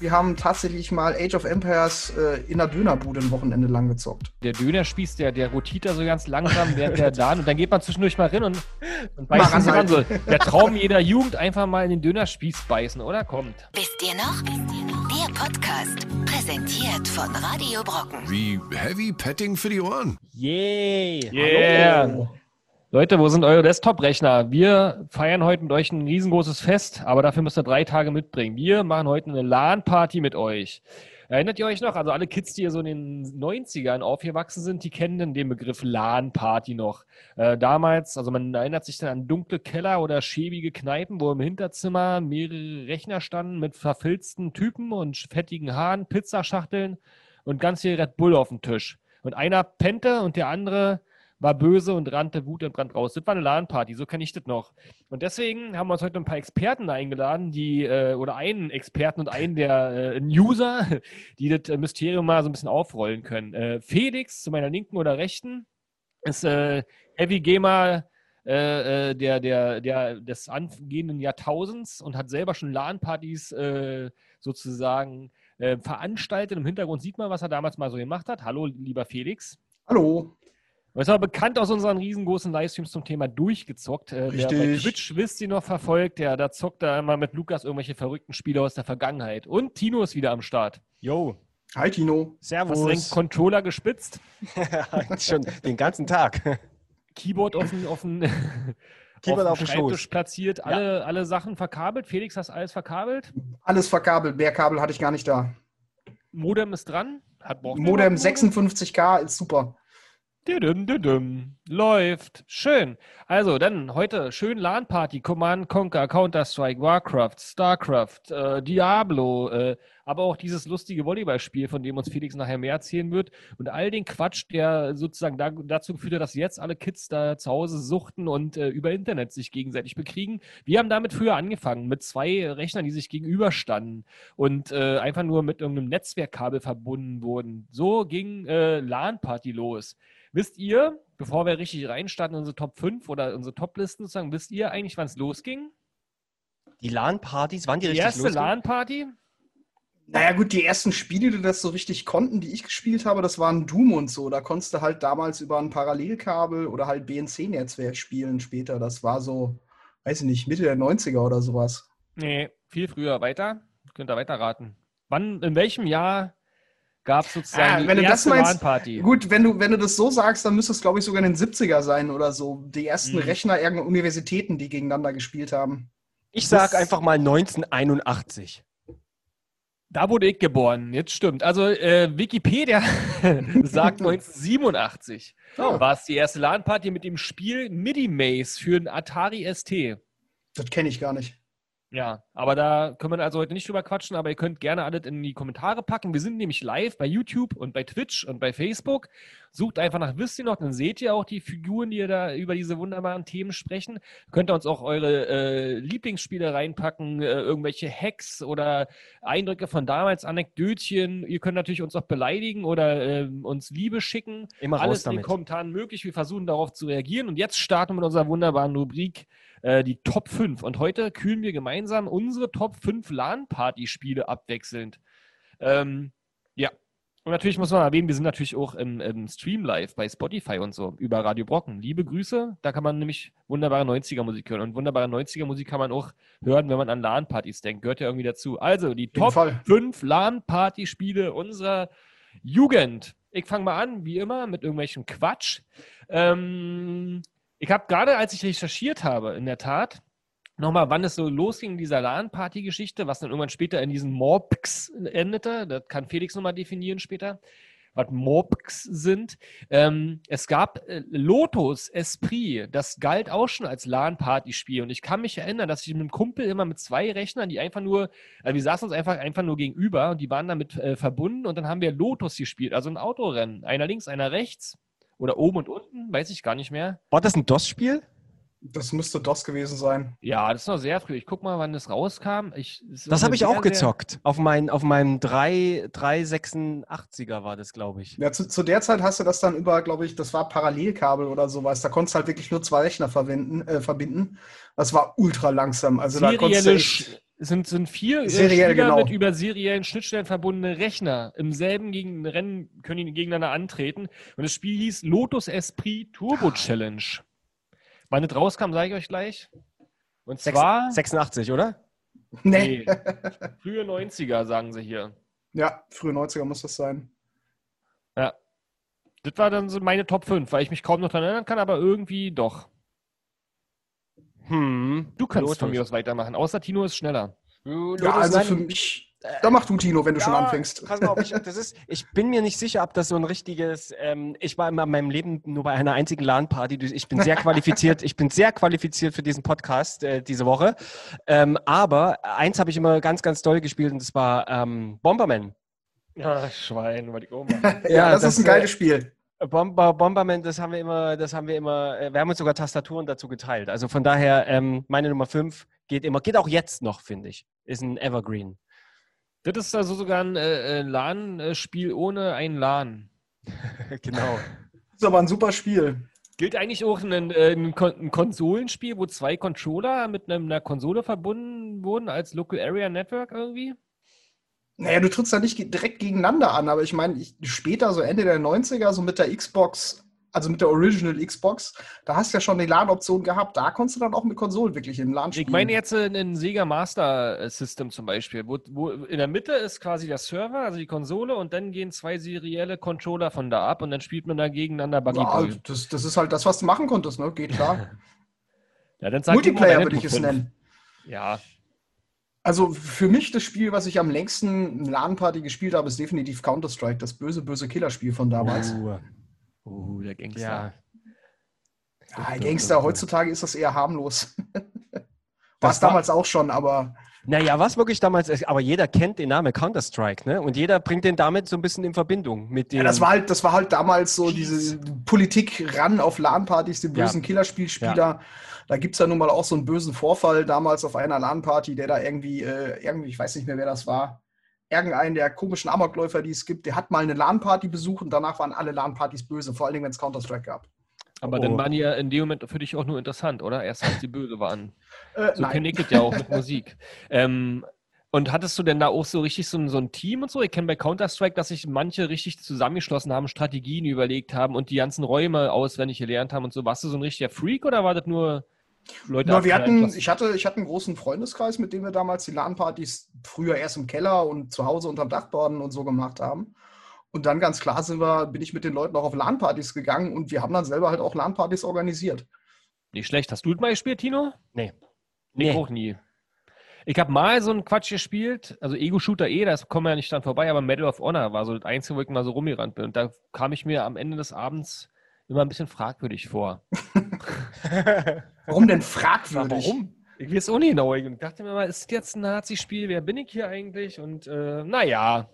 Wir haben tatsächlich mal Age of Empires äh, in der Dönerbude ein Wochenende lang gezockt. Der Dönerspieß, der, der rotiert da so ganz langsam, während der da und dann geht man zwischendurch mal rein und, und beißt sich ran. So. Der Traum jeder Jugend, einfach mal in den Dönerspieß beißen, oder? Kommt. Wisst ihr noch? Der Podcast, präsentiert von Radio Brocken. Wie Heavy Petting für die Ohren. Yay! Yeah. Hallo. Leute, wo sind eure Desktop-Rechner? Wir feiern heute mit euch ein riesengroßes Fest, aber dafür müsst ihr drei Tage mitbringen. Wir machen heute eine LAN-Party mit euch. Erinnert ihr euch noch? Also alle Kids, die hier so in den 90ern aufgewachsen sind, die kennen den Begriff LAN-Party noch. Äh, damals, also man erinnert sich dann an dunkle Keller oder schäbige Kneipen, wo im Hinterzimmer mehrere Rechner standen mit verfilzten Typen und fettigen Haaren, Pizzaschachteln und ganz viel Red Bull auf dem Tisch. Und einer pennte und der andere war böse und rannte Wut und Brand raus. Das war eine LAN-Party, so kenne ich das noch. Und deswegen haben wir uns heute ein paar Experten eingeladen, die, äh, oder einen Experten und einen der äh, User, die das äh, Mysterium mal so ein bisschen aufrollen können. Äh, Felix zu meiner linken oder rechten ist äh, Heavy Gamer äh, äh, der, der, der, des angehenden Jahrtausends und hat selber schon LAN-Partys äh, sozusagen äh, veranstaltet. Im Hintergrund sieht man, was er damals mal so gemacht hat. Hallo, lieber Felix. Hallo. Und ist aber bekannt aus unseren riesengroßen Livestreams zum Thema durchgezockt. Äh, Wer bei Richtig. Twitch wisst ihr noch verfolgt, der da zockt da immer mit Lukas irgendwelche verrückten Spiele aus der Vergangenheit. Und Tino ist wieder am Start. Yo, Hi Tino. Hast du den servus. Controller gespitzt? Schon den ganzen Tag. Keyboard auf den, auf den, Keyboard auf den Schreibtisch Schoß. platziert, alle, alle Sachen verkabelt. Felix, hast alles verkabelt? Alles verkabelt. Mehr Kabel hatte ich gar nicht da. Modem ist dran. Hat Modem ihr noch 56K ist super. Düdüm, düdüm. Läuft. Schön. Also, dann heute schön LAN-Party, Command Conquer, Counter-Strike, Warcraft, StarCraft, äh, Diablo, äh, aber auch dieses lustige Volleyballspiel, von dem uns Felix nachher mehr erzählen wird. Und all den Quatsch, der sozusagen da, dazu geführt hat, dass jetzt alle Kids da zu Hause suchten und äh, über Internet sich gegenseitig bekriegen. Wir haben damit früher angefangen, mit zwei Rechnern, die sich gegenüberstanden und äh, einfach nur mit irgendeinem Netzwerkkabel verbunden wurden. So ging äh, LAN-Party los. Wisst ihr, bevor wir richtig reinstarten in unsere Top 5 oder unsere Top-Listen sozusagen, wisst ihr eigentlich, wann es losging? Die LAN-Partys, waren die Die richtig erste losging? LAN-Party? Naja gut, die ersten Spiele, die das so richtig konnten, die ich gespielt habe, das waren Doom und so. Da konntest du halt damals über ein Parallelkabel oder halt BNC-Netzwerk spielen später. Das war so, weiß ich nicht, Mitte der 90er oder sowas. Nee, viel früher. Weiter? Könnt ihr weiter raten. Wann, in welchem Jahr gab es sozusagen Ah, die wenn du das erste meinst, LAN-Party? Gut, wenn du, wenn du das so sagst, dann müsste es, glaube ich, sogar in den 70er sein oder so. Die ersten Mhm. Rechner irgendeiner Universitäten, die gegeneinander gespielt haben. Ich sag Das- einfach mal 1981. Da wurde ich geboren, jetzt stimmt. Also äh, Wikipedia sagt 1987 Oh. war es die erste LAN-Party mit dem Spiel MIDI Maze für den Atari ST. Das kenne ich gar nicht. Ja, aber da können wir also heute nicht drüber quatschen, aber ihr könnt gerne alles in die Kommentare packen. Wir sind nämlich live bei YouTube und bei Twitch und bei Facebook. Sucht einfach nach Wisst ihr noch, dann seht ihr auch die Figuren, die da über diese wunderbaren Themen sprechen. Könnt ihr uns auch eure äh, Lieblingsspiele reinpacken, äh, irgendwelche Hacks oder Eindrücke von damals, Anekdötchen. Ihr könnt natürlich uns auch beleidigen oder ähm, uns Liebe schicken. Immer Alles in den. Kommentaren möglich. Wir versuchen darauf zu reagieren. Und jetzt starten wir mit unserer wunderbaren Rubrik, äh, die Top 5. Und heute kühlen wir gemeinsam unsere Top 5 LAN-Party-Spiele abwechselnd. Ähm, ja. Und natürlich muss man erwähnen, wir sind natürlich auch im, im Stream live bei Spotify und so über Radio Brocken. Liebe Grüße, da kann man nämlich wunderbare 90er-Musik hören. Und wunderbare 90er-Musik kann man auch hören, wenn man an LAN-Partys denkt. Gehört ja irgendwie dazu. Also die Top Fall. fünf LAN-Party-Spiele unserer Jugend. Ich fange mal an, wie immer, mit irgendwelchen Quatsch. Ähm, ich habe gerade, als ich recherchiert habe, in der Tat, nochmal, wann es so losging, in dieser LAN-Party-Geschichte, was dann irgendwann später in diesen Morpx endete. Das kann Felix nochmal definieren später, was Morpx sind. Ähm, es gab äh, Lotus Esprit, das galt auch schon als LAN-Party-Spiel. Und ich kann mich erinnern, dass ich mit einem Kumpel immer mit zwei Rechnern, die einfach nur, also wir saßen uns einfach, einfach nur gegenüber und die waren damit äh, verbunden und dann haben wir Lotus gespielt, also ein Autorennen. Einer links, einer rechts. Oder oben und unten, weiß ich gar nicht mehr. War das ein DOS-Spiel? Das müsste DOS gewesen sein. Ja, das ist noch sehr früh. Ich guck mal, wann das rauskam. Ich, Das eine habe ich sehr, auch gezockt. Auf, mein, auf meinem 3, 386er war das, glaube ich. Ja, zu, zu der Zeit hast du das dann über, glaube ich, das war Parallelkabel oder sowas. Da konntest du halt wirklich nur zwei Rechner verwenden, äh, verbinden. Das war ultra langsam. Also da konntest du serielle, echt, sind, sind vier äh, Seriell, Spieler genau. mit über seriellen Schnittstellen verbundene Rechner. Im selben gegen Rennen können die gegeneinander antreten. Und das Spiel hieß Lotus Esprit Turbo Challenge. Wann das rauskam, sage ich euch gleich. Und zwar 86, oder? Nee. nee, frühe 90er, sagen sie hier. Ja, frühe 90er muss das sein. Ja. Das war dann so meine Top 5, weil ich mich kaum noch daran erinnern kann, aber irgendwie doch. Hm. Du kannst Lotus. von mir aus weitermachen, außer Tino ist schneller. Ja, also für mich. Da mach du, Tino, wenn du schon anfängst. Pass mal auf, ich, das ist, ich bin mir nicht sicher, ob das so ein richtiges. Ähm, ich war in meinem Leben nur bei einer einzigen LAN-Party. Ich bin sehr qualifiziert. Ich bin sehr qualifiziert für diesen Podcast äh, diese Woche. Ähm, aber eins habe ich immer ganz, ganz doll gespielt und das war ähm, Bomberman. Ja, Schwein, wollte ich auch machen. Ja, Ja, das, das, ist ein geiles Spiel. Bomber, Bomberman, das haben wir immer, das haben wir immer, äh, wir haben uns sogar Tastaturen dazu geteilt. Also von daher, ähm, meine Nummer 5 geht immer, geht auch jetzt noch, finde ich. Ist ein Evergreen. Das ist also sogar ein äh, äh, LAN-Spiel ohne ein LAN. genau. Das ist aber ein super Spiel. Gilt eigentlich auch ein, äh, ein, Kon ein Konsolenspiel, wo zwei Controller mit einem- einer Konsole verbunden wurden als Local Area Network irgendwie? Naja, du trittst da nicht direkt gegeneinander an, aber ich meine, später, so Ende der 90er, so mit der Xbox, also mit der Original Xbox, da hast du ja schon die LAN-Option gehabt. Da konntest du dann auch mit Konsolen wirklich im LAN spielen. Ich meine jetzt äh, ein Sega Master System zum Beispiel, wo, wo in der Mitte ist quasi der Server, also die Konsole, und dann gehen zwei serielle Controller von da ab und dann spielt man da gegeneinander Buggy ja, das, das ist halt das, was du machen konntest, ne? Geht klar. Ja, dann sag Multiplayer würde ich es nennen. Ja, Also für mich das Spiel, was ich am längsten LAN-Party gespielt habe, ist definitiv Counter-Strike, das böse, böse Killerspiel von damals. Uh, uh, der Gangster. ja. Ja, Gangster, heutzutage ist das eher harmlos. War es damals auch schon, aber Naja, was wirklich damals, ist, aber jeder kennt den Namen Counter-Strike, ne? Und jeder bringt den damit so ein bisschen in Verbindung mit dem. ja, das, war halt, das war halt damals so diese Politik ran auf LAN-Partys, den Ja. bösen Killerspielspieler. Da gibt es ja nun mal auch so einen bösen Vorfall damals auf einer LAN-Party, der da irgendwie, äh, irgendwie, ich weiß nicht mehr, wer das war, irgendeinen der komischen Amokläufer, die es gibt, der hat mal eine LAN-Party besucht und danach waren alle LAN-Partys böse, vor allen Dingen, wenn es Counter-Strike gab. Aber Oh. dann waren die ja in dem Moment für dich auch nur interessant, oder? Erst als die böse waren. Äh, So kenne ich ja auch mit Musik. Ähm, und hattest du denn da auch so richtig so ein, so ein Team und so? Ich kenne bei Counter-Strike, dass sich manche richtig zusammengeschlossen haben, Strategien überlegt haben und die ganzen Räume auswendig gelernt haben und so. Warst du so ein richtiger Freak oder war das nur Leute? Na, wir hatten, ich, hatte, ich hatte einen großen Freundeskreis, mit dem wir damals die LAN-Partys früher erst im Keller und zu Hause unterm Dachboden und so gemacht haben. Und dann ganz klar sind wir, bin ich mit den Leuten auch auf LAN-Partys gegangen und wir haben dann selber halt auch LAN-Partys organisiert. Nicht schlecht. Hast du das mal gespielt, Tino? Nee. Ich Nee. auch nie. Ich habe mal so einen Quatsch gespielt, also Ego-Shooter eh, da kommen wir ja nicht dran vorbei, aber Medal of Honor war so das Einzige, wo ich mal so rumgerannt bin. Und da kam ich mir am Ende des Abends immer ein bisschen fragwürdig vor. Warum denn fragwürdig? Warum? Ich weiß auch nicht genau. Ich dachte mir mal, ist das jetzt ein Nazi-Spiel? Wer bin ich hier eigentlich? Und äh, naja.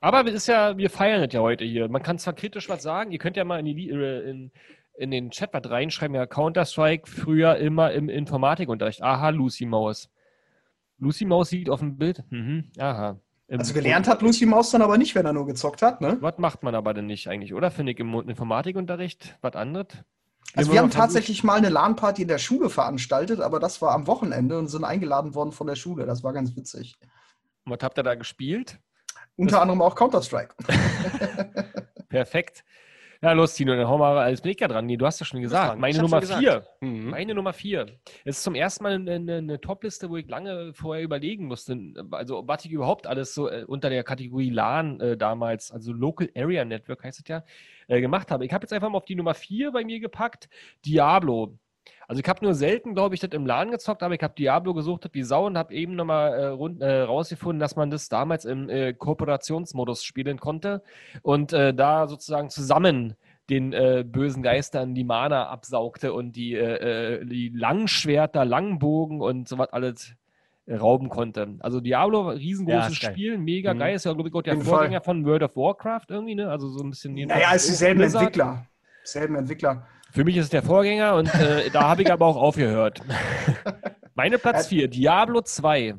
Aber es ist ja, wir feiern das ja heute hier. Man kann zwar kritisch was sagen, ihr könnt ja mal in, die, äh, in, in den Chat was reinschreiben, ja, Counter-Strike früher immer im Informatikunterricht. Aha, Lucy Maus. Lucy Maus sieht auf dem Bild. Mhm, aha. Im- Also gelernt hat Lucy Maus dann aber nicht, wenn er nur gezockt hat, ne? Was macht man aber denn nicht eigentlich, oder? Finde ich im Informatikunterricht was anderes? Also Immer wir haben tatsächlich mal eine LAN-Party in der Schule veranstaltet, aber das war am Wochenende und sind eingeladen worden von der Schule. Das war ganz witzig. Was habt ihr da gespielt? Unter anderem auch Counter-Strike. Perfekt. Ja, los, Tino, dann hau mal als Blicker dran. Nee, du hast ja schon gesagt. Meine Nummer schon vier. Mhm. Meine Nummer vier. Es ist zum ersten Mal eine, eine, eine Top-Liste, wo ich lange vorher überlegen musste. Also, was ich überhaupt alles so äh, unter der Kategorie LAN äh, damals, also Local Area Network heißt es ja, äh, gemacht habe. Ich habe jetzt einfach mal auf die Nummer vier bei mir gepackt: Diablo. Also, ich habe nur selten, glaube ich, das im LAN gezockt, aber ich habe Diablo gesucht wie Sau und habe eben nochmal äh, rund- äh, rausgefunden, dass man das damals im äh, Kooperationsmodus spielen konnte und äh, da sozusagen zusammen den äh, bösen Geistern die Mana absaugte und die, äh, äh, die Langschwerter, Langbogen und sowas alles rauben konnte. Also Diablo, Ja, riesengroßes geil. Spiel, mega Mhm. geil. Ist ja, glaube ich, auch der jeden Vorgänger von World of Warcraft irgendwie, ne? Also so ein bisschen. Naja, es ist dieselben. Entwickler. Selben Entwickler. Für mich ist es der Vorgänger und äh, da habe ich aber auch aufgehört. Meine Platz 4, Diablo 2.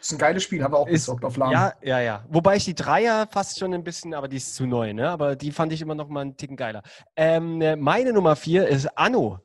Ist ein geiles Spiel, haben wir auch Ist- gezockt auf LAN. Ja, ja, ja. Wobei ich die Dreier fast schon ein bisschen, aber die ist zu neu, ne? Aber die fand ich immer noch mal einen Ticken geiler. Ähm, äh, meine Nummer vier ist Anno.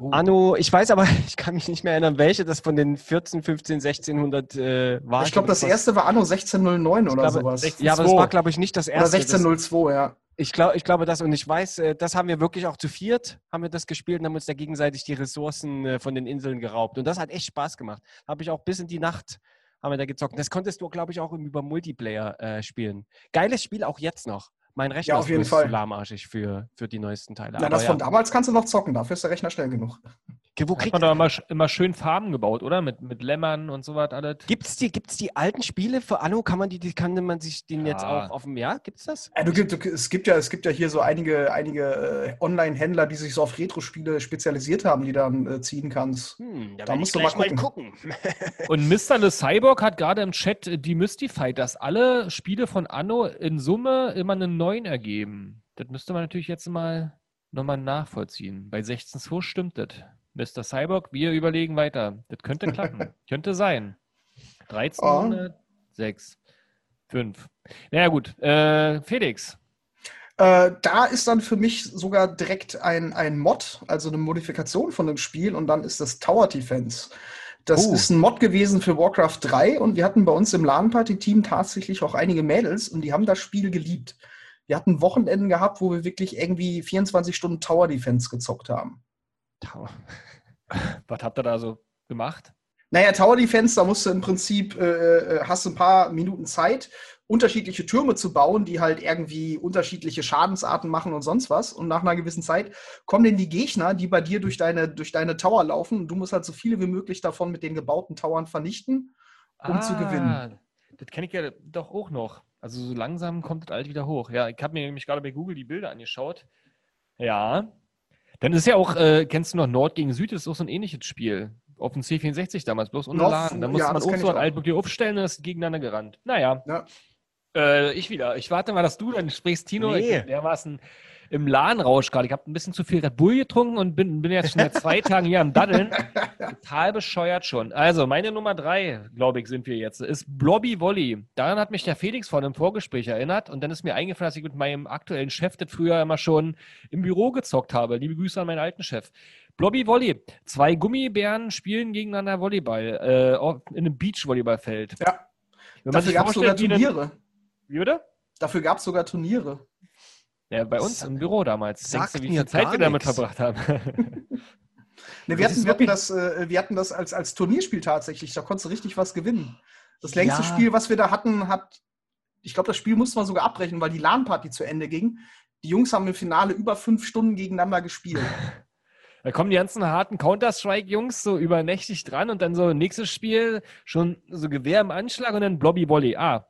Oh. Anno, ich weiß aber, ich kann mich nicht mehr erinnern, welche das von den 14, 15, 1600 äh, war. Ich glaube, das was- erste war Anno 1609 oder glaube, sowas. 16 Ja, aber das 2. war, glaube ich, nicht das Oder erste. Das, 1602, ja. Ich, glaub, ich glaube das und ich weiß, äh, das haben wir wirklich auch zu viert, haben wir das gespielt und haben uns da gegenseitig die Ressourcen äh, von den Inseln geraubt. Und das hat echt Spaß gemacht. Habe ich auch bis in die Nacht haben wir da gezockt. Das konntest du, glaube ich, auch über Multiplayer äh, spielen. Geiles Spiel auch jetzt noch. Mein Rechner Ja, auf ist jeden bloß Fall. zu lahmarschig für, für die neuesten Teile. Na, Aber das ja. von damals kannst du noch zocken, dafür ist der Rechner schnell genug. Wo Hat kriegt man doch immer, immer schön Farben gebaut, oder? Mit, mit Lämmern und so was alles. Gibt's die, gibt's die alten Spiele für Anno? Kann man die, die kann man sich den jetzt Ja. auch auf dem Jahr? Gibt's das? Ja, du, gibt- du, es, gibt ja, es gibt ja hier so einige, einige äh, Online-Händler, die sich so auf Retro-Spiele spezialisiert haben, die dann äh, ziehen kannst. Hm, Da werd musst ich du mal gleich gucken. Und Mr. The Cyborg hat gerade im Chat äh, demystified, dass alle Spiele von Anno in Summe immer einen neuen ergeben. Das müsste man natürlich jetzt mal nochmal nachvollziehen. Bei 16.2 stimmt das. Mr. Cyborg, wir überlegen weiter. Das könnte klappen. könnte sein. 1306. 5. Naja, gut. Äh, Felix. Äh, da ist dann für mich sogar direkt ein, ein Mod, also eine Modifikation von dem Spiel, und dann ist das Tower Defense. Das Oh. ist ein Mod gewesen für Warcraft 3 und wir hatten bei uns im LAN-Party-Team tatsächlich auch einige Mädels und die haben das Spiel geliebt. Wir hatten Wochenenden gehabt, wo wir wirklich irgendwie 24 Stunden Tower Defense gezockt haben. Was habt ihr da so gemacht? Naja, Tower Defense, da musst du im Prinzip, äh, äh, hast du ein paar Minuten Zeit, unterschiedliche Türme zu bauen, die halt irgendwie unterschiedliche Schadensarten machen und sonst was. Und nach einer gewissen Zeit kommen dann die Gegner, die bei dir durch deine, durch deine Tower laufen. Und du musst halt so viele wie möglich davon mit den gebauten Towern vernichten, um zu gewinnen. Ah, Das kenne ich ja doch auch noch. Also so langsam kommt das alt wieder hoch. Ja, ich habe mir nämlich gerade bei Google die Bilder angeschaut. Ja. Dann ist ja auch, äh, kennst du noch Nord gegen Süd, ist auch so ein ähnliches Spiel. Auf dem C64 damals, bloß LAN. Da musste ja, man das auch so ein. Altmodell aufstellen und das gegeneinander gerannt. Naja. Ja. Äh, ich wieder. Ich warte mal, dass du dann sprichst, Tino. Nee. Dermaßen im LAN-Rausch gerade. Ich habe ein bisschen zu viel Red Bull getrunken und bin, bin jetzt schon seit zwei Tagen hier am Daddeln. Total bescheuert schon. Also, meine Nummer drei, glaube ich, sind wir jetzt, ist Blobby Volley. Daran hat mich der Felix vor einem Vorgespräch erinnert und dann ist mir eingefallen, dass ich mit meinem aktuellen Chef das früher immer schon im Büro gezockt habe. Liebe Grüße an meinen alten Chef. Blobby Volley. Zwei Gummibären spielen gegeneinander Volleyball äh, in einem Beachvolleyballfeld. Ja. Wenn Dafür gab es sogar Turniere. Wie bitte? Dafür gab es sogar Turniere. Ja, bei uns im Büro damals. Denkst du, wie viel Zeit wir damit nix. verbracht haben? Ne, wir, hatten, wir, hatten das, äh, wir hatten das als, als Turnierspiel tatsächlich. Da konntest du richtig was gewinnen. Das längste Ja. Spiel, was wir da hatten, hat, ich glaube, das Spiel mussten wir sogar abbrechen, weil die LAN-Party zu Ende ging. Die Jungs haben im Finale über fünf Stunden gegeneinander gespielt. Da kommen die ganzen harten Counter-Strike-Jungs so übernächtig dran und dann so nächstes Spiel schon so Gewehr im Anschlag und dann Blobby Volley. Ah,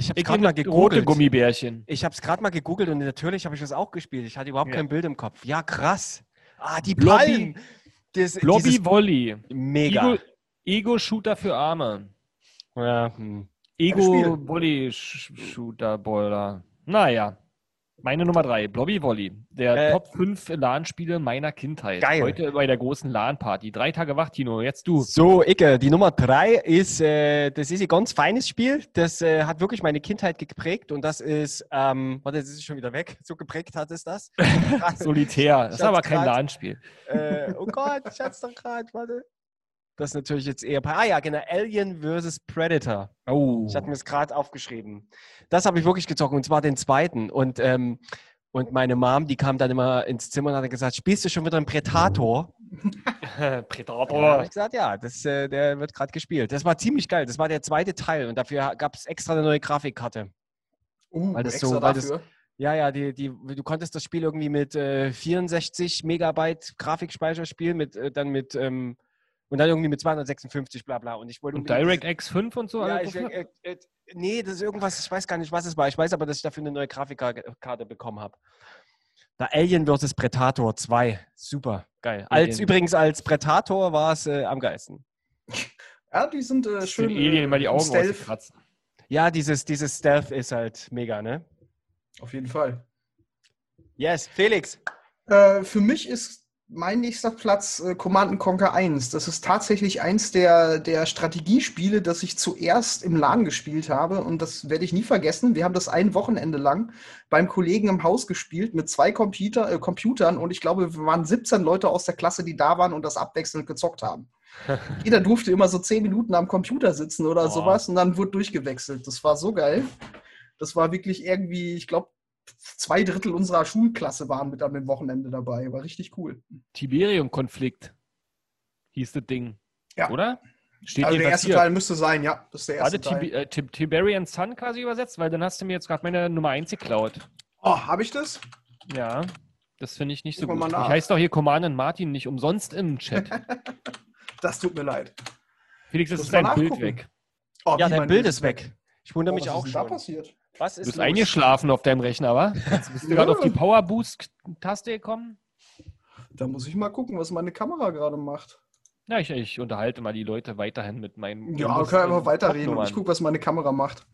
Ich habe gerade mal rote gegoogelt. Gummibärchen. Ich habe es gerade mal gegoogelt und natürlich habe ich das auch gespielt. Ich hatte überhaupt Ja. kein Bild im Kopf. Ja, krass. Ah, die Palmen. Das, dieses- Volley. Mega. Ego- Ego-Shooter für Arme. Ja, hm. Ego-Volley-Shooter-Boiler. Naja. Meine Nummer drei, Blobby Volley. Der Äh, Top 5 LAN-Spiele meiner Kindheit. Geil. Heute bei der großen LAN-Party. Drei Tage wach, Tino. Jetzt du. So, Icke, die Nummer drei ist, äh, das ist ein ganz feines Spiel. Das äh, hat wirklich meine Kindheit geprägt und das ist, ähm, warte, das ist schon wieder weg. So geprägt hat es das. Solitär. Das ist aber hab's kein LAN-Spiel. äh, oh Gott, ich es doch gerade, warte. Das ist natürlich jetzt eher, ah ja, genau, Alien vs. Predator. Oh. Ich hatte mir es gerade aufgeschrieben. Das habe ich wirklich gezockt und zwar den zweiten. Und, ähm, und meine Mom, die kam dann immer ins Zimmer und hat gesagt, spielst du schon wieder einen Predator? Da Predator. habe ich gesagt, ja, das, äh, der wird gerade gespielt. Das war ziemlich geil. Das war der zweite Teil und dafür gab es extra eine neue Grafikkarte. Uh, Weil das extra so- weil das- dafür. Ja, ja, die, die, du konntest das Spiel irgendwie mit äh, 64 Megabyte Grafikspeicher spielen, mit, äh, dann mit ähm, und dann irgendwie mit 256, bla bla. Und ich wollte Und DirectX 5 und so? Ja, ich, äh, äh, nee, das ist irgendwas, ich weiß gar nicht, was es war. Ich weiß aber, dass ich dafür eine neue Grafikkarte bekommen habe. Da Alien vs. Predator 2. Super, geil. Als, Alien. übrigens als Predator war es äh, am geilsten. Ja, die sind äh, Schön schön. Alien äh, immer die Augen Stealth. ausgekratzen. Ja, dieses, dieses Stealth ist halt mega, ne? Auf jeden Fall. Yes, Felix. Äh, für mich ist mein nächster Platz äh, Command Conquer 1. Das ist tatsächlich eins der, der Strategiespiele, das ich zuerst im LAN gespielt habe. Und das werde ich nie vergessen. Wir haben das ein Wochenende lang beim Kollegen im Haus gespielt mit zwei Computer, äh, Computern. Und ich glaube, wir waren 17 Leute aus der Klasse, die da waren und das abwechselnd gezockt haben. Jeder durfte immer so 10 Minuten am Computer sitzen oder Oh. sowas und dann wurde durchgewechselt. Das war so geil. Das war wirklich irgendwie, ich glaube, zwei Drittel unserer Schulklasse waren mit an dem Wochenende dabei. War richtig cool. Tiberium-Konflikt hieß das Ding. Ja. Oder? Steht also der erste hier. Teil müsste sein, ja. Das ist der erste Warte, Teil. Äh, Tib Tiberian Sun quasi übersetzt, weil dann hast du mir jetzt gerade meine Nummer 1 geklaut. Oh, habe ich das? Ja, das finde ich nicht so Gucken wir gut. Ich heiße doch hier Command and Martin nicht umsonst im Chat. Das tut mir leid. Felix, Muss ist dein Bild weg. Oh, Ja, dein Bild ist weg. Ich wundere Oh, mich was auch ist denn da schon. passiert? Was Du ist bist los? eingeschlafen auf deinem Rechner, aber? Jetzt bist du gerade auf die Power Boost-Taste gekommen? Da muss ich mal gucken, was meine Kamera gerade macht. Ja, ich, ich unterhalte mal die Leute weiterhin mit meinen. Ja, wir können einfach weiterreden. Top-Nummern. Ich gucke, was meine Kamera macht.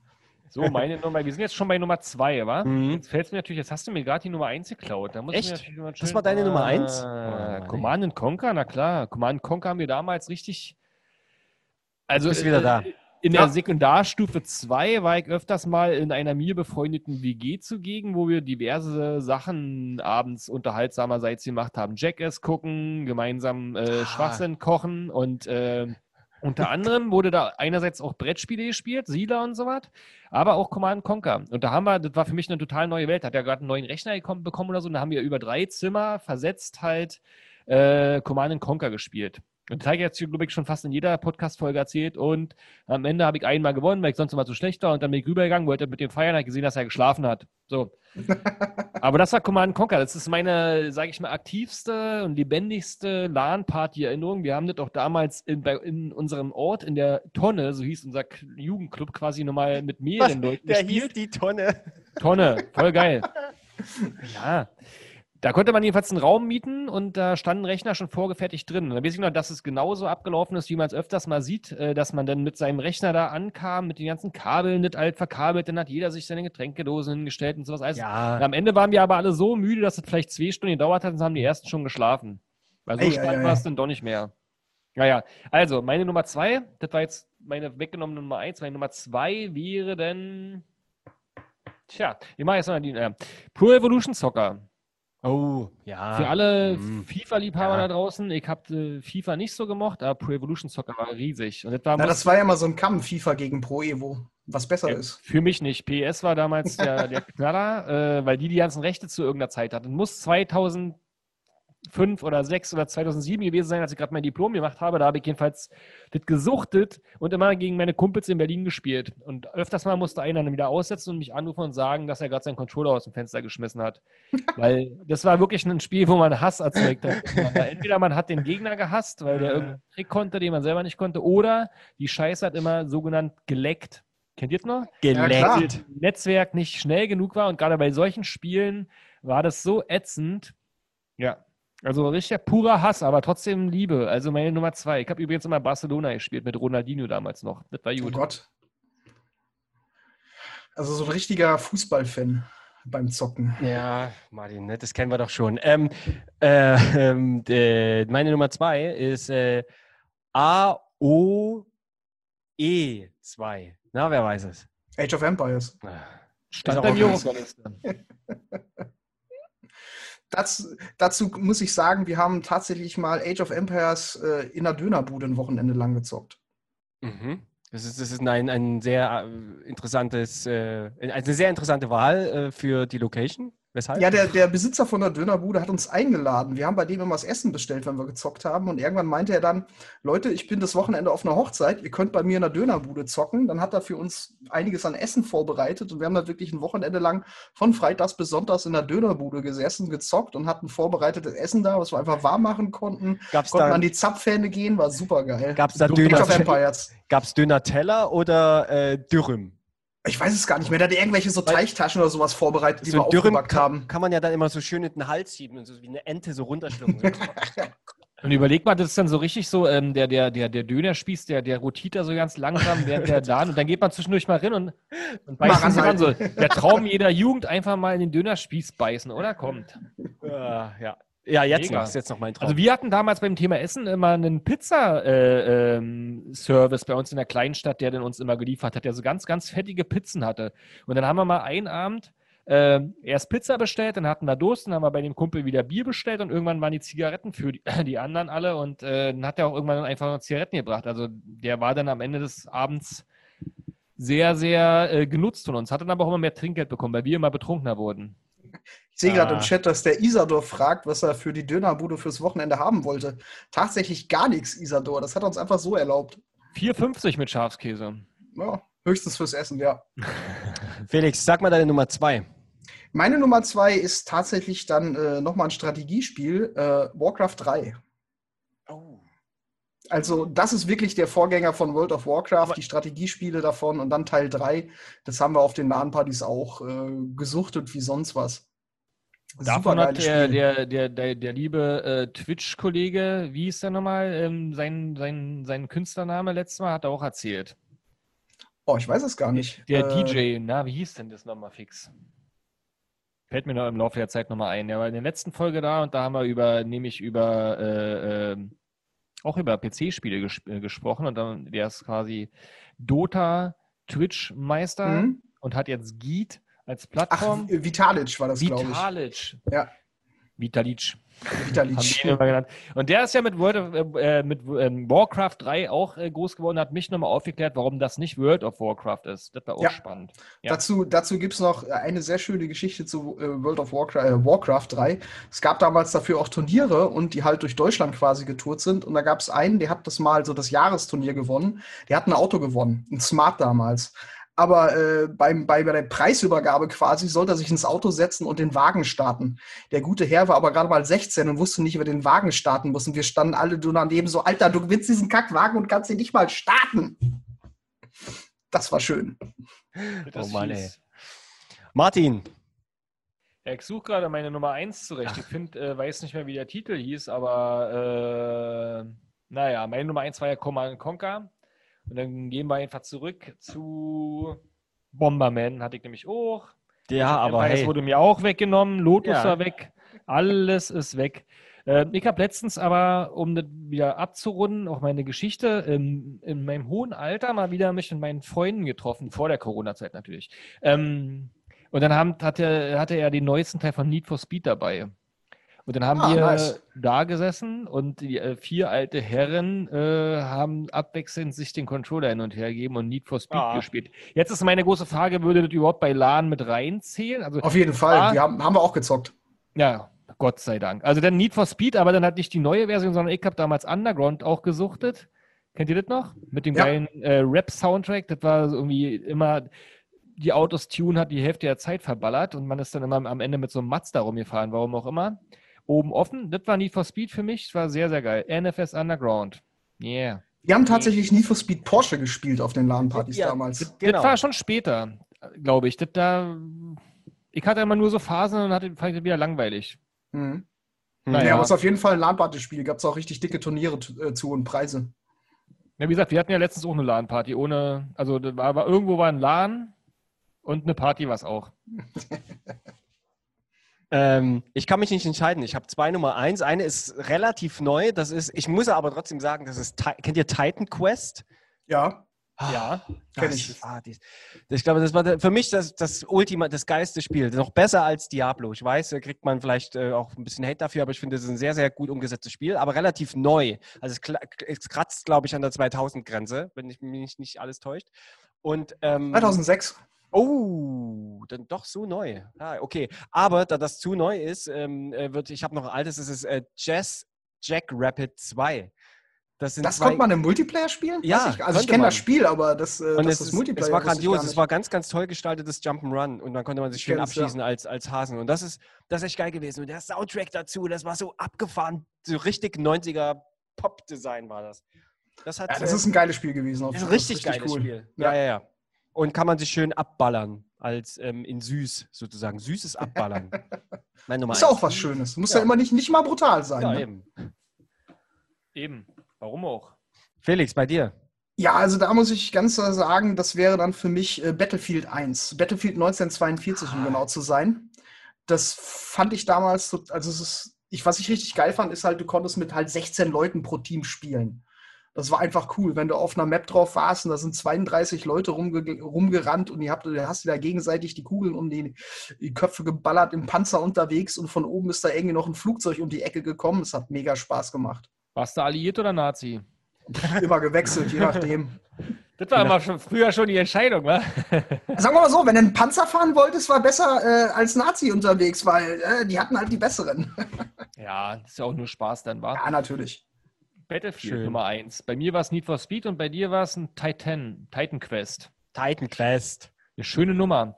So, meine Nummer. Wir sind jetzt schon bei Nummer 2, wa? Mhm. Jetzt fällt mir natürlich, jetzt hast du mir gerade die Nummer 1 geklaut. Da muss ich Echt? mir natürlich mal Das war deine Nummer eins? Ah, Oh, Command and Conquer, na klar. Command and Conquer haben wir damals richtig. Also bist du wieder äh, da. In Ja. der Sekundarstufe 2 war ich öfters mal in einer mir befreundeten WG zugegen, wo wir diverse Sachen abends unterhaltsamerseits gemacht haben. Jackass gucken, gemeinsam äh, Ah. Schwachsinn kochen und äh, unter anderem wurde da einerseits auch Brettspiele gespielt, Siedler und so was, aber auch Command Conquer. Und da haben wir, das war für mich eine total neue Welt. Hat ja gerade einen neuen Rechner bekommen oder so. Und da haben wir über drei Zimmer versetzt halt äh, Command Conquer gespielt. Und das habe ich jetzt, glaube ich, schon fast in jeder Podcast-Folge erzählt. Und am Ende habe ich einmal gewonnen, weil ich sonst immer zu schlecht war. Und dann bin ich rübergegangen, wollte mit dem feiern, habe gesehen, dass er geschlafen hat. So. Aber das war Command Conquer. Das ist meine, sage ich mal, aktivste und lebendigste LAN-Party-Erinnerung. Wir haben das auch damals in, bei, in unserem Ort, in der Tonne, so hieß unser K- Jugendclub, quasi nochmal mit mehreren Leuten Der gespielt. hieß die Tonne. Tonne, voll geil. Ja. Da konnte man jedenfalls einen Raum mieten und da stand ein Rechner schon vorgefertigt drin. Und da weiß ich noch, dass es genauso abgelaufen ist, wie man es öfters mal sieht, äh, dass man dann mit seinem Rechner da ankam, mit den ganzen Kabeln, nicht alt verkabelt, dann hat jeder sich seine Getränkedosen hingestellt und sowas. alles. Ja. Und am Ende waren wir aber alle so müde, dass es vielleicht zwei Stunden gedauert hat und haben die ersten schon geschlafen. Weil so ei, spannend war es dann doch nicht mehr. Naja, also meine Nummer zwei, das war jetzt meine weggenommene Nummer eins. Meine Nummer zwei wäre dann. Tja, ich mache jetzt mal die. Äh, Pro Evolution Soccer. Oh, ja. Für alle Mhm. FIFA-Liebhaber Ja. da draußen, ich habe äh, FIFA nicht so gemocht, aber Pro Evolution Soccer war riesig. Und das war, Na, das war ja mal so ein Kampf, FIFA gegen Pro Evo. Was besser Ja, ist. Für mich nicht. PS war damals der, der Knaller, äh, weil die die ganzen Rechte zu irgendeiner Zeit hatten. Muss 2005 oder 6 oder 2007 gewesen sein, als ich gerade mein Diplom gemacht habe. Da habe ich jedenfalls das gesuchtet und immer gegen meine Kumpels in Berlin gespielt. Und öfters mal musste einer dann wieder aussetzen und mich anrufen und sagen, dass er gerade seinen Controller aus dem Fenster geschmissen hat. weil das war wirklich ein Spiel, wo man Hass erzeugt hat. Entweder man hat den Gegner gehasst, weil der irgendeinen Trick konnte, den man selber nicht konnte, oder die Scheiße hat immer sogenannt geleckt. Kennt ihr das noch? Ja. Geleckt. Netzwerk nicht schnell genug war und gerade bei solchen Spielen war das so ätzend. Ja, also richtig purer Hass, aber trotzdem Liebe. Also meine Nummer zwei. Ich habe übrigens immer Barcelona gespielt mit Ronaldinho damals noch. Das war Oh gut. Gott. Also so ein richtiger Fußballfan beim Zocken. Ja, Martin, ne, das kennen wir doch schon. Ähm, äh, ähm, äh, meine Nummer zwei ist äh, AOE2. Na, wer weiß es? Age of Empires. Stand beim auch Juro. okay. Das, dazu muss ich sagen, wir haben tatsächlich mal Age of Empires äh, in der Dönerbude ein Wochenende lang gezockt. Mhm. Das ist, das ist ein, ein sehr äh, interessantes, äh, eine sehr interessante Wahl äh, für die Location. Weshalb? Ja, der, der Besitzer von der Dönerbude hat uns eingeladen. Wir haben bei dem immer das Essen bestellt, wenn wir gezockt haben. Und irgendwann meinte er dann, Leute, ich bin das Wochenende auf einer Hochzeit, ihr könnt bei mir in der Dönerbude zocken. Dann hat er für uns einiges an Essen vorbereitet und wir haben da wirklich ein Wochenende lang von Freitags bis Sonntags in der Dönerbude gesessen, gezockt und hatten vorbereitetes Essen da, was wir einfach warm machen konnten. Gab's Konnten da, an die Zapfhähne gehen, war super geil. gab's da Age of Döner, Empires. gab's Döner-Teller oder äh, Dürüm? Ich weiß es gar nicht mehr. Der hat irgendwelche so Teichtaschen oder sowas vorbereitet, die So wir kann, haben. kann man ja dann immer so schön in den Hals schieben und so wie eine Ente so runterschlucken. Und überleg mal, das ist dann so richtig so, ähm, der, der, der, der Dönerspieß, der, der rotiert da so ganz langsam, während der da und dann geht man zwischendurch mal rein und, und beißt Mal sich ran. So, der Traum jeder Jugend, einfach mal in den Dönerspieß beißen, oder? Kommt. Ah, ja. Ja, jetzt Mega. mach's, jetzt noch mein Traum. Also wir hatten damals beim Thema Essen immer einen Pizza-Service bei uns in der Kleinstadt, der den uns immer geliefert hat, der so ganz, ganz fettige Pizzen hatte. Und dann haben wir mal einen Abend äh, erst Pizza bestellt, dann hatten wir Durst, dann haben wir bei dem Kumpel wieder Bier bestellt und irgendwann waren die Zigaretten für die, die anderen alle und äh, dann hat er auch irgendwann einfach noch Zigaretten gebracht. Also der war dann am Ende des Abends sehr, sehr äh, genutzt von uns, hat dann aber auch immer mehr Trinkgeld bekommen, weil wir immer betrunkener wurden. Ich sehe gerade Ah. im Chat, dass der Isador fragt, was er für die Dönerbude fürs Wochenende haben wollte. Tatsächlich gar nichts, Isador. Das hat er uns einfach so erlaubt. 4,50 mit Schafskäse. Ja, höchstens fürs Essen, ja. Felix, sag mal deine Nummer zwei. Meine Nummer zwei ist tatsächlich dann äh, nochmal ein Strategiespiel, äh, Warcraft 3. Also, das ist wirklich der Vorgänger von World of Warcraft, die Strategiespiele davon und dann Teil 3. Das haben wir auf den LAN-Partys auch äh, gesuchtet wie sonst was. Davon hat der, der, der, der, der liebe äh, Twitch-Kollege, wie hieß der nochmal, ähm, sein, sein, sein Künstlername letztes Mal, hat er auch erzählt. Oh, ich weiß es gar nicht. Der Äh, DJ, na, wie hieß denn das nochmal fix? Fällt mir noch im Laufe der Zeit nochmal ein. Der war in der letzten Folge da und da haben wir über, nämlich über, äh, ähm, auch über PC-Spiele ges äh, gesprochen und dann, der ist quasi Dota Twitch-Meister Mhm. und hat jetzt Geet als Ach, Plattform. Vitalic war das, glaube ich. Vitalic. Ja. Vitalic. Vitalic. Und der ist ja mit, World of, äh, mit ähm, Warcraft 3 auch äh, groß geworden, hat mich nochmal aufgeklärt, warum das nicht World of Warcraft ist. Das war auch Ja. spannend. Ja. Dazu, dazu gibt es noch eine sehr schöne Geschichte zu äh, World of Warcraft, äh, Warcraft 3. Es gab damals dafür auch Turniere und die halt durch Deutschland quasi getourt sind. Und da gab es einen, der hat das mal so das Jahresturnier gewonnen. Der hat ein Auto gewonnen, ein Smart damals. Aber äh, beim, bei, bei der Preisübergabe quasi sollte er sich ins Auto setzen und den Wagen starten. Der gute Herr war aber gerade mal 16 und wusste nicht, wie er den Wagen starten muss. Und wir standen alle daneben so, Alter, du gewinnst diesen Kackwagen und kannst ihn nicht mal starten. Das war schön. Das Oh Mann, fies. Martin, Ja, ich suche gerade meine Nummer 1 zurecht. Ich finde, äh, weiß nicht mehr, wie der Titel hieß, aber äh, naja, meine Nummer 1 war ja Command Conquer. Und dann gehen wir einfach zurück zu Bomberman, hatte ich nämlich auch. ja, aber Es hey, wurde mir auch weggenommen, Lotus Ja. war weg, alles ist weg. Ähm, ich habe letztens aber, um das wieder abzurunden, auch meine Geschichte, ähm, in meinem hohen Alter mal wieder mich mit meinen Freunden getroffen, vor der Corona-Zeit natürlich. Ähm, und dann haben, hatte, hatte er den neuesten Teil von Need for Speed dabei. Und dann haben Ah, wir nice. da gesessen und die äh, vier alte Herren äh, haben abwechselnd sich den Controller hin und her gegeben und Need for Speed Ah. gespielt. Jetzt ist meine große Frage, würde das überhaupt bei LAN mit reinzählen? Also, Auf jeden Fall. Ah. Wir haben, haben wir auch gezockt. ja, Gott sei Dank. Also dann Need for Speed, aber dann hat nicht die neue Version, sondern ich habe damals Underground auch gesuchtet. Kennt ihr das noch? Mit dem Ja. geilen äh, Rap-Soundtrack. Das war so irgendwie immer, die Autos tune hat die Hälfte der Zeit verballert und man ist dann immer am Ende mit so einem Mazda rumgefahren, warum auch immer. Oben offen, das war Need for Speed für mich, das war sehr, sehr geil. NFS Underground. Yeah. Wir haben tatsächlich Need for Speed Porsche gespielt auf den LAN-Partys Ja, damals. genau. Das war schon später, glaube ich. Das da, ich hatte immer nur so Phasen und hatte, fand ich das wieder langweilig. Mhm. Naja. Ja, aber es ist auf jeden Fall ein LAN-Party-Spiel. Gab es auch richtig dicke Turniere äh, zu und Preise. Ja, wie gesagt, wir hatten ja letztens auch eine LAN-Party ohne, also da war, war, irgendwo war ein LAN und eine Party war es auch. Ähm, ich kann mich nicht entscheiden. Ich habe zwei Nummer eins. Eine ist relativ neu. Das ist, ich muss aber trotzdem sagen, das ist, kennt ihr Titan Quest? Ja, Ja. kenn Das ich. ah, ich glaube, das war für mich das, das Ultima, das geilste Spiel. Noch besser als Diablo. Ich weiß, da kriegt man vielleicht äh, auch ein bisschen Hate dafür, aber ich finde, es ist ein sehr, sehr gut umgesetztes Spiel, aber relativ neu. Also es, es kratzt, glaube ich, an der 2000-Grenze, wenn ich mich nicht, nicht alles täuscht. Und ähm, 2006. Oh, dann doch so neu. Ah, okay. Aber da das zu neu ist, ähm, äh, wird, ich habe noch ein altes, das ist äh, Jazz Jackrabbit 2. Das, Das konnte man im Multiplayer spielen? Ja, ich, also ich kenne das Spiel, aber das, äh, das es, ist Multiplayer. es war grandios, es war ganz, ganz toll gestaltetes Jump'n'Run und dann konnte man sich schön kenn's, ja. abschießen als, als Hasen. Und das ist, das ist echt geil gewesen. Und der Soundtrack dazu, das war so abgefahren, so richtig 90er Pop-Design war das. Das hat Ja, das äh, ist ein geiles Spiel gewesen. auf Fall. richtig, geiles cool. Spiel. Ja. Ja, ja, ja. Und kann man sich schön abballern, als ähm, in süß sozusagen. Süßes Abballern. Meine Nummer Ist ja eins. auch was Schönes. Muss ja, Ja. immer nicht, nicht mal brutal sein. Ja, ne? eben. Eben. Warum auch? Felix, bei dir. Ja, also da muss ich ganz klar sagen, das wäre dann für mich äh, Battlefield 1. Battlefield 1942, Ah. um genau zu sein. Das fand ich damals, so, also es ist ich, was ich richtig geil fand, ist halt, du konntest mit halt 16 Leuten pro Team spielen. Das war einfach cool, wenn du auf einer Map drauf warst und da sind 32 Leute rumge rumgerannt und ihr habt, du hast dir da gegenseitig die Kugeln um die, die Köpfe geballert im Panzer unterwegs und von oben ist da irgendwie noch ein Flugzeug um die Ecke gekommen. Es hat mega Spaß gemacht. Warst du alliiert oder Nazi? Immer gewechselt, je nachdem. Das war immer schon, früher schon die Entscheidung, wa? Sagen wir mal so, wenn du einen Panzer fahren wolltest, war besser äh, als Nazi unterwegs, weil äh, die hatten halt die besseren. Ja, das ist ja auch nur Spaß dann, war. ja, natürlich. Battlefield Schön. Nummer 1. Bei mir war es Need for Speed und bei dir war es ein Titan, Titan Quest. Titan Quest. Eine schöne Nummer.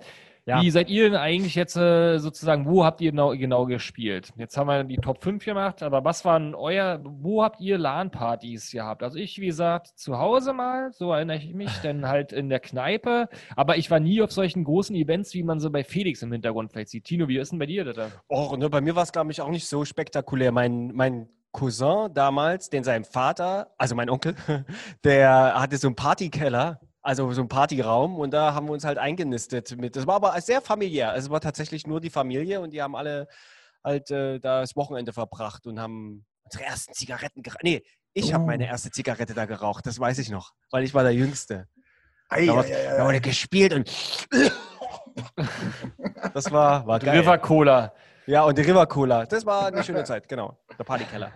Ja. Wie seid ihr denn eigentlich jetzt äh, sozusagen, wo habt ihr genau, genau gespielt? Jetzt haben wir die Top 5 gemacht, aber was waren euer, wo habt ihr LAN-Partys gehabt? Also ich, wie gesagt, zu Hause mal, so erinnere ich mich, dann halt in der Kneipe, aber ich war nie auf solchen großen Events, wie man so bei Felix im Hintergrund vielleicht sieht. Tino, wie ist denn bei dir das? Oh, ne, bei mir war es, glaube ich, auch nicht so spektakulär. Mein, mein Cousin damals, den sein Vater, also mein Onkel, der hatte so einen Partykeller, also so einen Partyraum und da haben wir uns halt eingenistet mit. Das war aber sehr familiär. Also es war tatsächlich nur die Familie und die haben alle halt äh, da das Wochenende verbracht und haben unsere ersten Zigaretten geraucht. Nee, ich habe Oh. meine erste Zigarette da geraucht, das weiß ich noch, weil ich war der Jüngste. Ei, Da, wurde- ei, da ei. wurde gespielt und das war, war geil. River Cola. Ja, und die River Cola. Das war eine schöne Zeit, genau. Der Partykeller.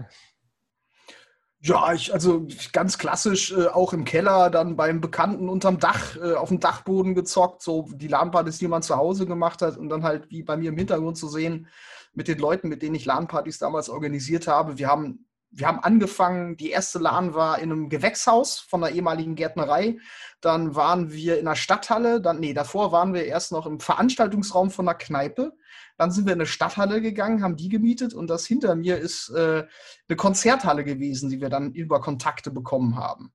Ja, ich, also ganz klassisch äh, auch im Keller, dann beim Bekannten unterm Dach, äh, auf dem Dachboden gezockt, so die LAN-Partys, die man zu Hause gemacht hat und dann halt wie bei mir im Hintergrund zu sehen, mit den Leuten, mit denen ich LAN-Partys damals organisiert habe. Wir haben, wir haben angefangen, die erste LAN war in einem Gewächshaus von der ehemaligen Gärtnerei. Dann waren wir in der Stadthalle, dann, nee, davor waren wir erst noch im Veranstaltungsraum von der Kneipe. Dann sind wir in eine Stadthalle gegangen, haben die gemietet und das hinter mir ist äh, eine Konzerthalle gewesen, die wir dann über Kontakte bekommen haben.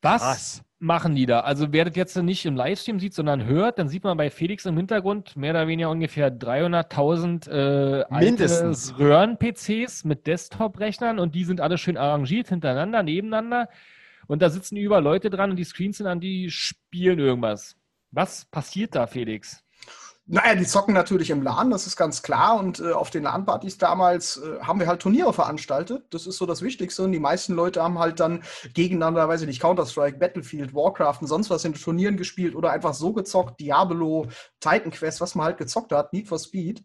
Was Krass. machen die da? Also wer das jetzt nicht im Livestream sieht, sondern hört, dann sieht man bei Felix im Hintergrund mehr oder weniger ungefähr 300.000 äh, alte Mindestens. Röhren-PCs mit Desktop-Rechnern und die sind alle schön arrangiert hintereinander, nebeneinander. Und da sitzen über Leute dran und die Screens sind an, die spielen irgendwas. Was passiert da, Felix? Naja, die zocken natürlich im LAN, das ist ganz klar. Und äh, auf den LAN-Partys damals äh, haben wir halt Turniere veranstaltet. Das ist so das Wichtigste. Und die meisten Leute haben halt dann gegeneinander, weiß ich nicht, Counter-Strike, Battlefield, Warcraft und sonst was in Turnieren gespielt oder einfach so gezockt, Diablo, Titan Quest, was man halt gezockt hat, Need for Speed.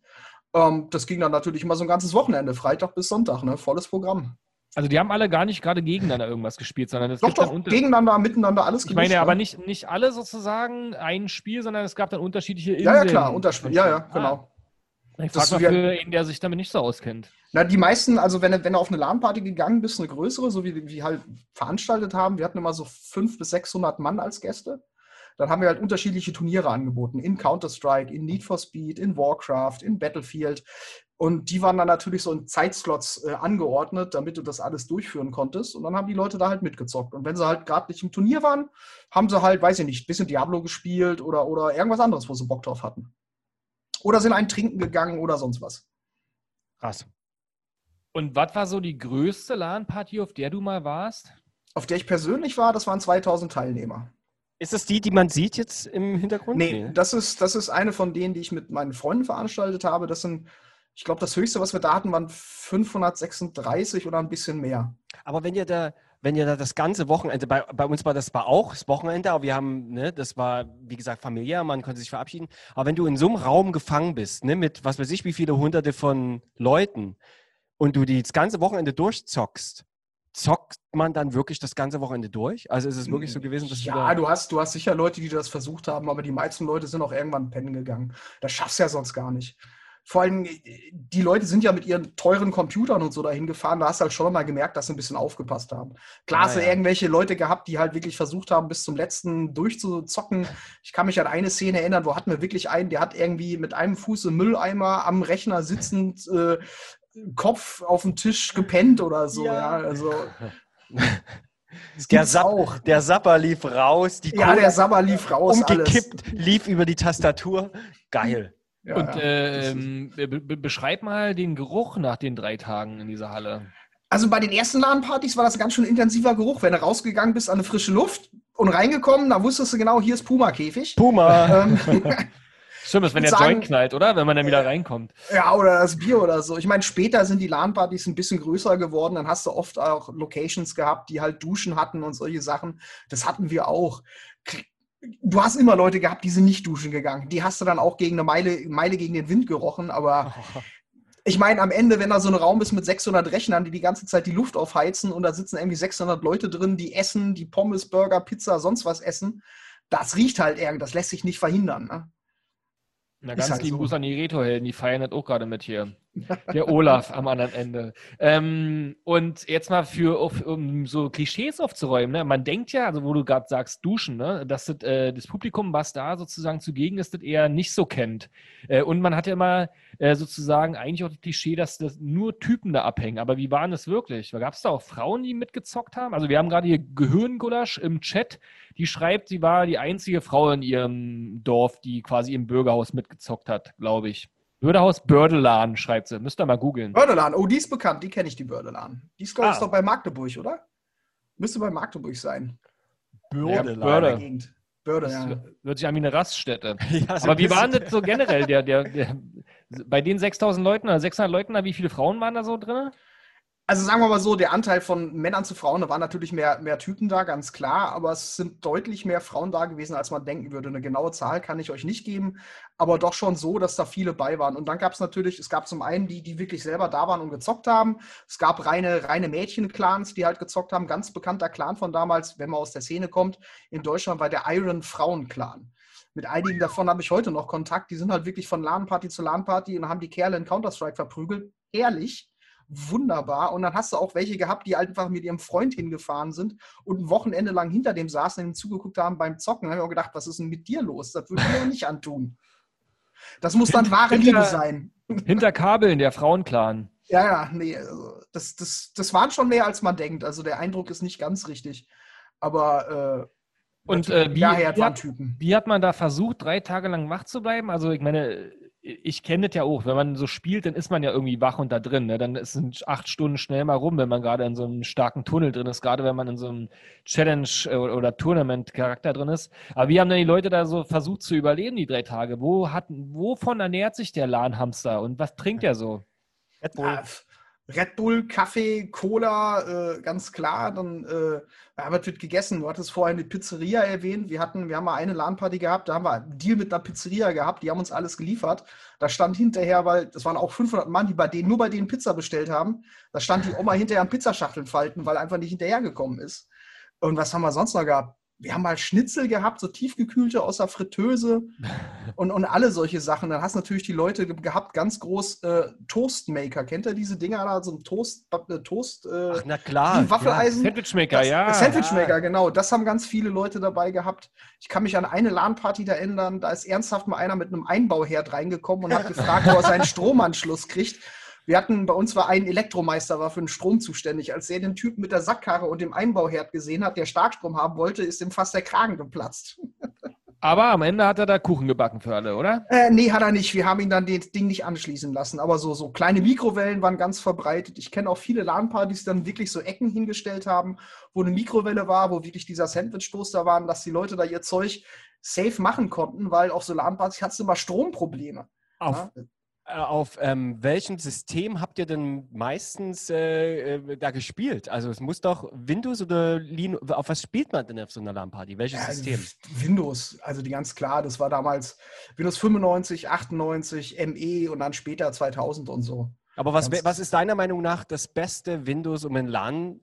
Ähm, das ging dann natürlich immer so ein ganzes Wochenende, Freitag bis Sonntag, ne? Volles Programm. Also die haben alle gar nicht gerade gegeneinander irgendwas gespielt, sondern es Doch, gibt dann doch, unter gegeneinander, miteinander, alles Ich meine gemischt, aber ne? nicht, nicht alle sozusagen ein Spiel, sondern es gab dann unterschiedliche Inseln. Ja, ja, klar, Unterspiel. Ja, ja, Ah. genau. Ich Das frage ist mal für ihn, der sich damit nicht so auskennt. Na, die meisten, also wenn, du- wenn du auf eine LAN-Party gegangen bist, eine größere, so wie wir halt veranstaltet haben, wir hatten immer so 500 bis 600 Mann als Gäste, dann haben wir halt unterschiedliche Turniere angeboten. In Counter-Strike, in Need for Speed, in Warcraft, in Battlefield. Und die waren dann natürlich so in Zeitslots äh, angeordnet, damit du das alles durchführen konntest. Und dann haben die Leute da halt mitgezockt. Und wenn sie halt gerade nicht im Turnier waren, haben sie halt, weiß ich nicht, ein bisschen Diablo gespielt oder, oder irgendwas anderes, wo sie Bock drauf hatten. Oder sind ein Trinken gegangen oder sonst was. Krass. Und was war so die größte LAN-Party, auf der du mal warst? Auf der ich persönlich war, das waren 2000 Teilnehmer. Ist das die, die man sieht jetzt im Hintergrund? Nee, das ist, das ist eine von denen, die ich mit meinen Freunden veranstaltet habe. Das sind, ich glaube, das höchste, was wir da hatten, waren 536 oder ein bisschen mehr. Aber wenn ihr da, wenn ihr da das ganze Wochenende, bei, bei uns war das zwar auch das Wochenende, aber wir haben, ne, das war, wie gesagt, familiär, man konnte sich verabschieden. Aber wenn du in so einem Raum gefangen bist, ne, mit was weiß ich, wie viele hunderte von Leuten und du die das ganze Wochenende durchzockst, zockt man dann wirklich das ganze Wochenende durch? Also ist es wirklich so gewesen, dass du Ja, da, du hast, du hast sicher Leute, die das versucht haben, aber die meisten Leute sind auch irgendwann pennen gegangen. Das schaffst du ja sonst gar nicht. Vor allem, äh, die Leute sind ja mit ihren teuren Computern und so dahin gefahren. Da hast du halt schon mal gemerkt, dass sie ein bisschen aufgepasst haben. Klar, Ah, hast du ja. irgendwelche Leute gehabt, die halt wirklich versucht haben, bis zum letzten durchzuzocken. Ich kann mich an eine Szene erinnern, wo hatten wir wirklich einen, der hat irgendwie mit einem Fuß im Mülleimer am Rechner sitzend, äh, Kopf auf dem Tisch gepennt oder so. Ja, Ja. also. Der, auch. der Sapper lief raus, die Ja, Cola der Sabber lief raus. umgekippt, lief über die Tastatur. Geil. Ja, Und ja. äh, ähm, be be beschreib mal den Geruch nach den drei Tagen in dieser Halle. Also bei den ersten LAN-Partys war das ein ganz schön intensiver Geruch. Wenn du rausgegangen bist an eine frische Luft und reingekommen, da wusstest du genau, hier ist Puma-Käfig. Puma. Ähm, Stimmt, ist, wenn der sagen- Joint knallt, oder? Wenn man dann wieder reinkommt. Ja, oder das Bier oder so. Ich meine, später sind die LAN-Partys ein bisschen größer geworden. Dann hast du oft auch Locations gehabt, die halt Duschen hatten und solche Sachen. Das hatten wir auch. Du hast immer Leute gehabt, die sind nicht duschen gegangen. Die hast du dann auch gegen eine Meile, Meile gegen den Wind gerochen. Aber ich meine, am Ende, wenn da so ein Raum ist mit 600 Rechnern, die die ganze Zeit die Luft aufheizen und da sitzen irgendwie 600 Leute drin, die essen, die Pommes, Burger, Pizza, sonst was essen, das riecht halt irgendwie. Das lässt sich nicht verhindern. Ne? Na, ganz halt lieben so. Gruß an die Reto-Helden, die feiern das auch gerade mit hier. Der Olaf am anderen Ende. Ähm, und jetzt mal für, auf, um so Klischees aufzuräumen. Ne? Man denkt ja, also wo du gerade sagst, duschen, ne? dass das, äh, das Publikum, was da sozusagen zugegen ist, das eher nicht so kennt. Äh, und man hat ja immer äh, sozusagen eigentlich auch das Klischee, dass das nur Typen da abhängen. Aber wie waren das wirklich? Gab es da auch Frauen, die mitgezockt haben? Also wir haben gerade hier Gehirngulasch im Chat, die schreibt, sie war die einzige Frau in ihrem Dorf, die quasi im Bürgerhaus mitgezockt hat, glaube ich. Bürgerhaus Bördelan, schreibt sie. Müsst ihr mal googeln. Bördelan, oh, die ist bekannt, die kenne ich, die Bördelan. Die ist, glaube ich, Ah. doch bei Magdeburg, oder? Müsste bei Magdeburg sein. Ja, In der Börde. Börde, Das ja. hört sich an wie eine Raststätte. Ja, so Aber ein wie bisschen. waren das so generell? Der, der, der, bei den 6000 Leuten oder 600 Leuten, wie viele Frauen waren da so drin? Also sagen wir mal so, der Anteil von Männern zu Frauen, da waren natürlich mehr, mehr Typen da, ganz klar, aber es sind deutlich mehr Frauen da gewesen, als man denken würde. Eine genaue Zahl kann ich euch nicht geben, aber doch schon so, dass da viele bei waren. Und dann gab es natürlich, es gab zum einen die, die wirklich selber da waren und gezockt haben. Es gab reine, reine Mädchen-Clans, die halt gezockt haben. Ganz bekannter Clan von damals, wenn man aus der Szene kommt, in Deutschland war der Iron Frauen-Clan. Mit einigen davon habe ich heute noch Kontakt. Die sind halt wirklich von LAN-Party zu LAN-Party und haben die Kerle in Counter-Strike verprügelt. Ehrlich wunderbar. Und dann hast du auch welche gehabt, die einfach mit ihrem Freund hingefahren sind und ein Wochenende lang hinter dem saßen und ihm zugeguckt haben beim Zocken. Da habe ich auch gedacht, was ist denn mit dir los? Das würde ich mir nicht antun. Das muss dann wahre Hinter- Liebe sein. Hinter Kabeln, der Frauenclan. Ja, ja, nee, also das, das, das waren schon mehr, als man denkt. Also der Eindruck ist nicht ganz richtig. Aber äh, Und äh, wie, wie, hat, wie hat man da versucht, drei Tage lang wach zu bleiben? Also ich meine, ich kenne das ja auch. Wenn man so spielt, dann ist man ja irgendwie wach und da drin. Ne? Dann ist es acht Stunden schnell mal rum, wenn man gerade in so einem starken Tunnel drin ist, gerade wenn man in so einem Challenge- äh, oder Tournament-Charakter drin ist. Aber wie haben denn die Leute da so versucht zu überleben, die drei Tage? Wo hat, wovon ernährt sich der LAN-Hamster und was trinkt er so? Red Bull. Red Bull, Kaffee, Cola, äh, ganz klar. Dann äh, was wird gegessen. Du hattest vorhin die Pizzeria erwähnt. Wir hatten, wir haben mal eine LAN-Party gehabt, da haben wir einen Deal mit einer Pizzeria gehabt, die haben uns alles geliefert. Da stand hinterher, weil das waren auch 500 Mann, die bei denen nur bei denen Pizza bestellt haben. Da stand die Oma hinterher am Pizzaschachteln falten, weil einfach nicht hinterhergekommen ist. Und was haben wir sonst noch gehabt? Wir haben mal Schnitzel gehabt, so tiefgekühlte aus der Fritteuse und, und alle solche Sachen. Dann hast du natürlich die Leute ge- gehabt, ganz groß äh, Toastmaker. Kennt ihr diese Dinger da? So ein Toast, äh, Toast, äh, Ach, na klar. Waffeleisen. Sandwichmaker, Das- ja. Sandwichmaker, genau. Das haben ganz viele Leute dabei gehabt. Ich kann mich an eine LAN-Party da ändern. Da ist ernsthaft mal einer mit einem Einbauherd reingekommen und hat gefragt, wo er seinen Stromanschluss kriegt. Wir hatten, bei uns war ein Elektromeister, war für den Strom zuständig. Als er den Typen mit der Sackkarre und dem Einbauherd gesehen hat, der Starkstrom haben wollte, ist ihm fast der Kragen geplatzt. Aber am Ende hat er da Kuchen gebacken für alle, oder? Äh, nee, hat er nicht. Wir haben ihn dann das Ding nicht anschließen lassen. Aber so, so kleine Mikrowellen waren ganz verbreitet. Ich kenne auch viele LAN-Partys, die dann wirklich so Ecken hingestellt haben, wo eine Mikrowelle war, wo wirklich dieser Sandwich-Toaster waren, dass die Leute da ihr Zeug safe machen konnten, weil auf so LAN-Partys hattest du immer Stromprobleme. Auf, Ja? Äh, auf ähm, welchem System habt ihr denn meistens äh, äh, da gespielt? Also es muss doch Windows oder Linux, auf was spielt man denn auf so einer LAN-Party? Welches Ja, System? Windows, also die ganz klar, das war damals Windows 95, 98, ME und dann später 2000 und so. Aber was, ganz- was ist deiner Meinung nach das beste Windows, um in LAN,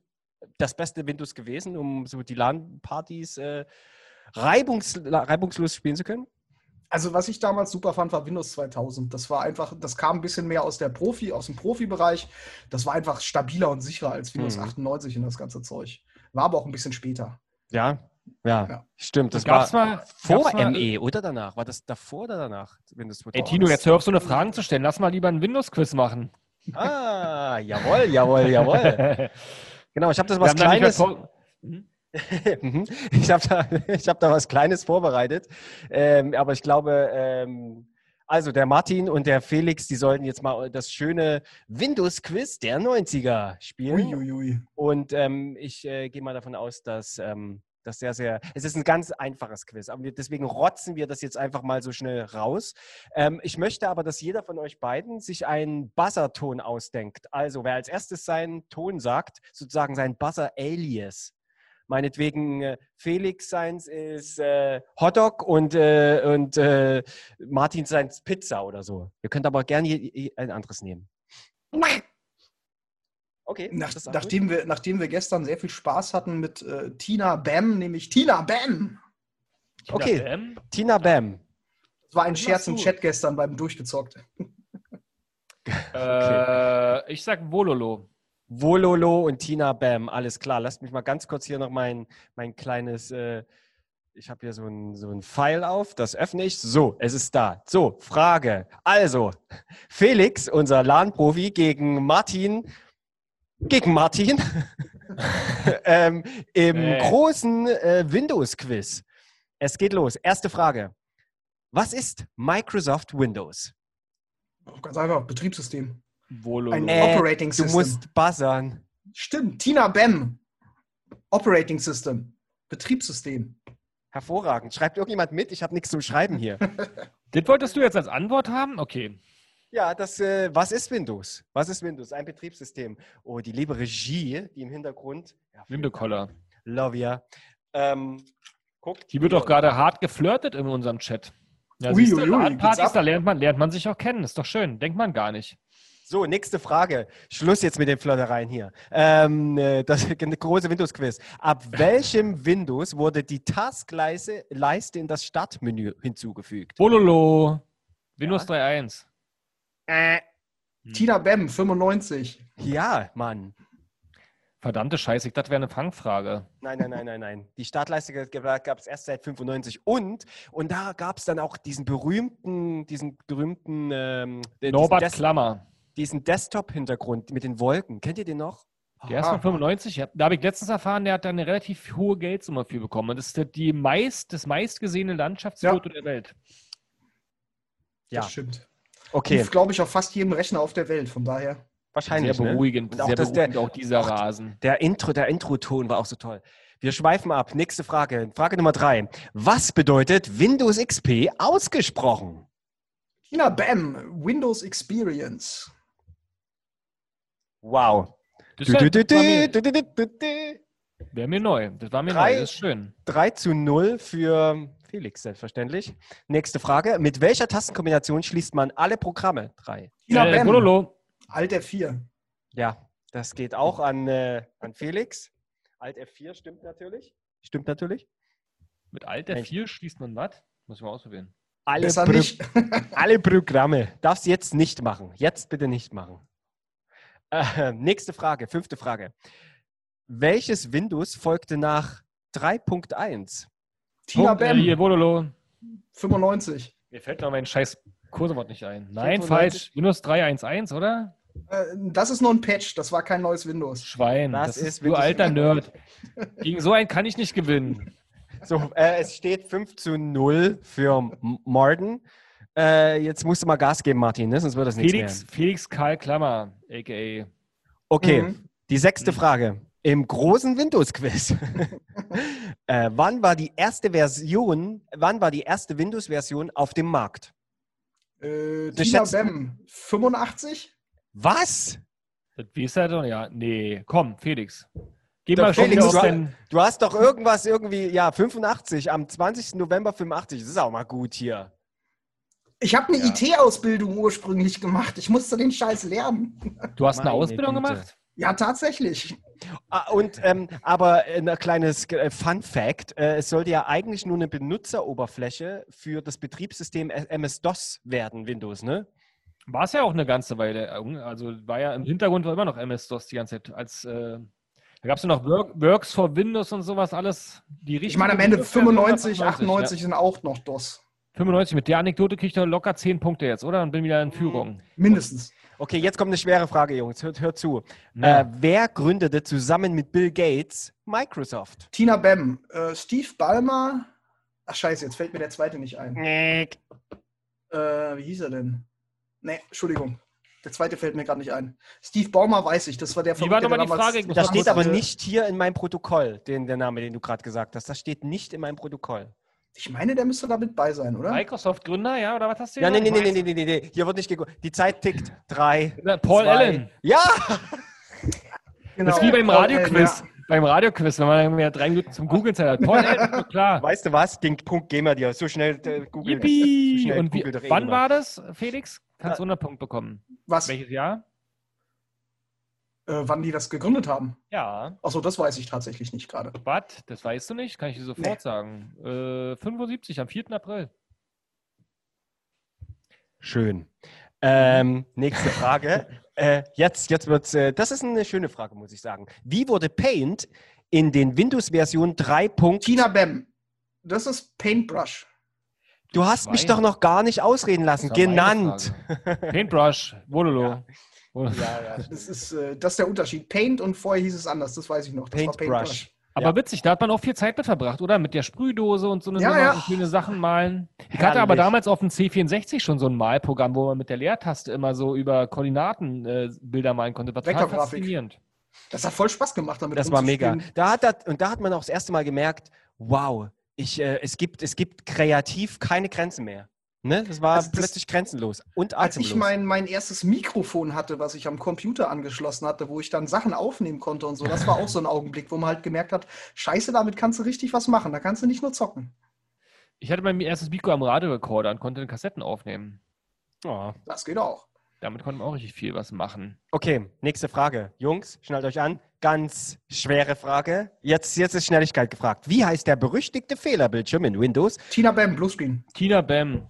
das beste Windows gewesen, um so die LAN-Partys äh, reibungs, reibungslos spielen zu können? Also was ich damals super fand, war Windows 2000. Das war einfach, das kam ein bisschen mehr aus der Profi, aus dem Profibereich. Das war einfach stabiler und sicherer als Windows Mhm. 98 und das ganze Zeug. War aber auch ein bisschen später. Ja, ja, Ja. stimmt. Das Gab's war mal- vor gab's mal- ME oder danach? War das davor oder danach? Windows Ey, 2000? Tino, jetzt hör auf, so eine Fragen zu stellen. Lass mal lieber ein Windows-Quiz machen. Ah, jawohl, jawohl, jawohl. Genau, ich habe das was Kleines. vor-? Mhm. ich habe da, ich hab da was Kleines vorbereitet. Ähm, aber ich glaube, ähm, also der Martin und der Felix, die sollten jetzt mal das schöne Windows-Quiz der 90er spielen. Uiuiui. Und ähm, ich äh, gehe mal davon aus, dass ähm, Das sehr, sehr. Es ist ein ganz einfaches Quiz, aber deswegen rotzen wir das jetzt einfach mal so schnell raus. Ähm, ich möchte aber, dass jeder von euch beiden sich einen Buzzer-Ton ausdenkt. Also, wer als erstes seinen Ton sagt, sozusagen sein Buzzer-Alias. Meinetwegen äh, Felix seins ist äh, Hotdog und, äh, und äh, Martin seins Pizza oder so. Ihr könnt aber gerne je- je- ein anderes nehmen. Okay. Nach, nachdem, wir, nachdem wir gestern sehr viel Spaß hatten mit äh, Tina Bam, nämlich Tina Bam. Tina Okay. Bam? Tina Bam. Das war ein Was Scherz im? Chat gestern beim Durchgezockt. Äh, ich sag Vololo. Wololo und Tina Bam, alles klar. Lasst mich mal ganz kurz hier noch mein, mein kleines, äh, ich habe hier so ein, so ein Pfeil auf, das öffne ich. So, es ist da. So, Frage. Also, Felix, unser LAN-Profi, gegen Martin, gegen Martin, ähm, im Nee. großen äh, Windows-Quiz. Es geht los. Erste Frage. Was ist Microsoft Windows? Ganz einfach, Betriebssystem. Vololo. Ein Äh, Operating Du System. musst buzzern. Stimmt, Tina Bam. Operating System. Betriebssystem. Hervorragend. Schreibt irgendjemand mit? Ich habe nichts zum Schreiben hier. Das wolltest du jetzt als Antwort haben? Okay. Ja, das, äh, was ist Windows? Was ist Windows? Ein Betriebssystem. Oh, die liebe Regie, die im Hintergrund. Ja, Windekoller. Love ya. Ähm, guckt. Hier wird doch gerade hart geflirtet in unserem Chat. Ja, Ui, siehst du, ui, ui, Partys, da lernt man, lernt man sich auch kennen. Ist doch schön. Denkt man gar nicht. So, nächste Frage. Schluss jetzt mit den Flirtereien hier. Ähm, äh, das ist eine große Windows-Quiz. Ab welchem Windows wurde die Taskleiste Leiste in das Startmenü hinzugefügt? Vololo. Windows 3.1. Äh, Tina Bam, 95. ja, Mann. Verdammte Scheiße, ich dachte, wäre eine Fangfrage. Nein, nein, nein, nein, nein. Die Startleiste gab es erst seit 95 und und da gab es dann auch diesen berühmten, diesen berühmten ähm, diesen, Norbert Des Klammer. Diesen Desktop-Hintergrund mit den Wolken. Kennt ihr den noch? Der ist von 95. Ja, Da habe ich letztens erfahren, der hat da eine relativ hohe Geldsumme für bekommen. Und das ist die meist, das meistgesehene Landschaftsfoto der Welt. Ja, Das stimmt. okay, Lief, glaube ich, auf fast jedem Rechner auf der Welt. Von daher. wahrscheinlich. Sehr Ne? beruhigend. Und auch, sehr dass der- beruhigend, auch dieser auch- Rasen. Der Intro, der Intro-Ton war auch so toll. Wir schweifen ab. Nächste Frage. Frage Nummer drei. Was bedeutet Windows XP ausgesprochen? Tina Bam, Windows Experience. Wow. Das Du, du, ja- du, das war mir- du, du, du, du, du. Wäre mir neu. Das war mir Drei- neu. Das ist schön. 3 zu 0 für Felix, selbstverständlich. Nächste Frage. Mit welcher Tastenkombination schließt man alle Programme? Drei. Tina Äh, Bam, Vololo. Alt F4. Ja, das geht auch an, äh, an Felix. Alt F4 stimmt natürlich. Stimmt natürlich. Mit Alt Mensch. F4 schließt man was? Muss ich mal ausprobieren. Alle, Pro nicht. alle Programme. Darfst jetzt nicht machen. Jetzt bitte nicht machen. Äh, nächste Frage, fünfte Frage. Welches Windows folgte nach 3.1? Tina hier, Vololo. 95. Mir fällt noch mein scheiß Kursewort nicht ein. Nein, 95. falsch. Windows 3.1.1, oder? Äh, das ist nur ein Patch, das war kein neues Windows. Schwein. Das Das, ist ist, du alter Nerd. Gegen so einen kann ich nicht gewinnen. So, äh, es steht 5 zu 0 für M- Martin. Äh, jetzt musst du mal Gas geben, Martin, ne? sonst wird das nichts Felix, mehr. Felix Karl Klammer, a.k.a. Okay, Mhm. die sechste Mhm. Frage. Im großen Windows-Quiz. äh, wann war die erste Version, wann war die erste Windows-Version auf dem Markt? Äh, Tina schätzt- Bam, 85? Was? Das weiß er doch, ja. Nee, komm, Felix. Geh Doch, mal schon Felix, du- dein... Du hast doch irgendwas irgendwie, ja, 85, am 20. November 85. Das ist auch mal gut hier. Ich habe eine Ja. IT-Ausbildung ursprünglich gemacht. Ich musste den Scheiß lernen. Du hast eine Meine Ausbildung Güte. gemacht? Ja, tatsächlich. Ah, und, ähm, aber ein kleines äh, Fun Fact: äh, Es sollte ja eigentlich nur eine Benutzeroberfläche für das Betriebssystem MS-DOS werden, Windows, ne? War es ja auch eine ganze Weile. Also war ja im Hintergrund war immer noch MS-DOS die ganze Zeit. Als, äh, da gab es ja noch Work, Works for Windows und sowas alles. Die Ich meine, am Ende richtige Windows-Version 95, war 98 sind auch noch DOS. Ja. 95, mit der Anekdote ich doch locker 10 Punkte jetzt, oder? Und bin wieder in Führung. Mindestens. Okay, jetzt kommt eine schwere Frage, Jungs. Hört, hört zu. Ja. Äh, wer gründete zusammen mit Bill Gates Microsoft? Tina Bam, äh, Steve Ballmer. Ach, scheiße, jetzt fällt mir der zweite nicht ein. Äh, wie hieß er denn? Nee, Entschuldigung. Der zweite fällt mir gerade nicht ein. Steve Baumer weiß ich, das war der Wie war nochmal der die Frage? Ich muss Da mal steht aber nicht hier in meinem Protokoll, den, der Name, den du gerade gesagt hast. Das steht nicht in meinem Protokoll. Ich meine, der müsste da mit bei sein, oder? Microsoft-Gründer, ja, oder was hast du Ja, nee, nee, nee, nee, nee, nee, nee. Hier wird nicht geguckt. Die Zeit tickt. Drei. Paul zwei. Allen. Ja! Genau. Das ist wie beim Radioquiz. Allen, Beim Radioquiz, wenn man mehr drei Minuten zum Googeln Zeit hat. Paul Allen, klar. Weißt du was? Den Punkt gehen wir dir. So schnell äh, googeln. Yippie! So schnell Und wie, wann war das, Felix? Kannst Ja. du 100 Punkte bekommen. ja. Was? Welches Jahr? Äh, wann die das gegründet haben? Ja. Achso, das weiß ich tatsächlich nicht gerade. Was? Das weißt du nicht? Kann ich dir sofort Nee. sagen. Äh, 75, am 4. April. Schön. Ähm, nächste Frage. äh, jetzt jetzt wird's. Äh, das ist eine schöne Frage, muss ich sagen. Wie wurde Paint in den Windows-Versionen 3. Tina Bem. Das ist Paintbrush. Du hast mich doch noch gar nicht ausreden lassen. Genannt. Paintbrush, Vololo. Ja. Ja, ja. Das ist, äh, das ist der Unterschied. Paint und vorher hieß es anders, das weiß ich noch. Das Paintbrush. Aber Ja. witzig, da hat man auch viel Zeit mit verbracht, oder? Mit der Sprühdose und so eine Ja, Nummer ja. schöne Sachen malen. Ich hatte aber Herrlich. damals auf dem C64 schon so ein Malprogramm, wo man mit der Leertaste immer so über Koordinaten äh, Bilder malen konnte. War total faszinierend. Das hat voll Spaß gemacht damit. Das war mega. Da hat das, und da hat man auch das erste Mal gemerkt, wow, ich, äh, es, gibt, es gibt kreativ keine Grenzen mehr. Ne? Das war Also das- plötzlich grenzenlos und Als ich atemlos. mein, mein erstes Mikrofon hatte, was ich am Computer angeschlossen hatte, wo ich dann Sachen aufnehmen konnte und so, das war auch so ein Augenblick, wo man halt gemerkt hat, scheiße, damit kannst du richtig was machen. Da kannst du nicht nur zocken. Ich hatte mein erstes Mikro am Radiorekorder und konnte Kassetten aufnehmen. Oh. Das geht auch. Damit konnte man auch richtig viel was machen. Okay, nächste Frage. Jungs, schnallt euch an. Ganz schwere Frage. Jetzt, jetzt ist Schnelligkeit gefragt. Wie heißt der berüchtigte Fehlerbildschirm in Windows, Tina Bam, Bluescreen. Tina Bam.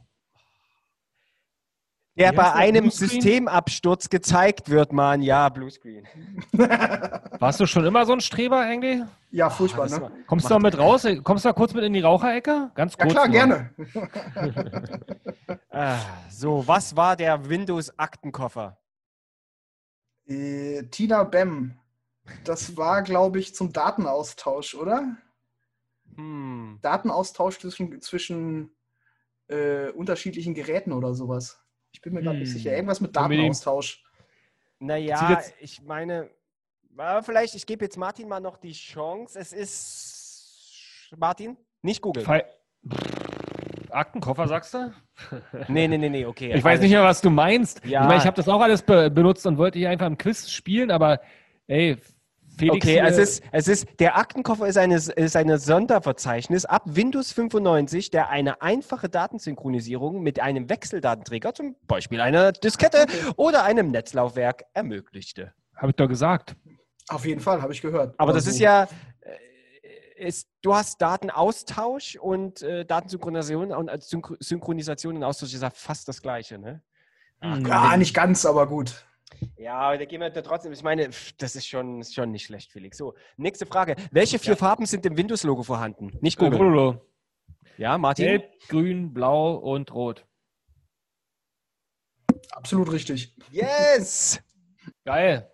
Der bei einem? Systemabsturz gezeigt wird, Mann? Ja, Bluescreen. Warst du schon immer so ein Streber eigentlich? Ja, furchtbar, das ne? war- Kommst du mal mit raus? Kommst du mal kurz mit in die Raucherecke? Ganz Ja kurz. klar, nur. gerne. Ah, so, was war der Windows-Aktenkoffer? Äh, Tina Bam. Das war, glaube ich, zum Datenaustausch, oder? Hm. Datenaustausch zwischen, zwischen äh, unterschiedlichen Geräten oder sowas. Ich bin mir gerade nicht Hm. sicher. Irgendwas mit. Datenaustausch. Naja, ich meine, vielleicht, ich gebe jetzt Martin mal noch die Chance. Es ist. Martin? Nicht Google. Fe Aktenkoffer, sagst du? Nee, nee, nee, nee, okay. Ich weiß nicht mehr, was du meinst. Ja. Ich meine, ich habe das auch alles be benutzt und wollte hier einfach im Quiz spielen, aber ey, Felix. Okay, es ist, es ist, der Aktenkoffer ist eine, ist eine Sonderverzeichnis ab Windows 95, der eine einfache Datensynchronisierung mit einem Wechseldatenträger, zum Beispiel einer Diskette oder einem Netzlaufwerk, ermöglichte. Habe ich doch gesagt. Auf jeden Fall, habe ich gehört. Aber das so. ist ja, äh, ist, du hast Datenaustausch und äh, Datensynchronisation und äh, Synchro Synchronisation und Austausch ist ja fast das Gleiche, ne? Ach. Ja, nicht ganz, aber gut. Ja, aber da gehen wir da trotzdem. Ich meine, das ist schon, ist schon nicht schlecht, Felix. So, nächste Frage. Welche vier Farben sind im Windows-Logo vorhanden? Nicht Äh, Google. Ja, Martin? Gelb, grün, blau und rot. Absolut richtig. Yes! Geil.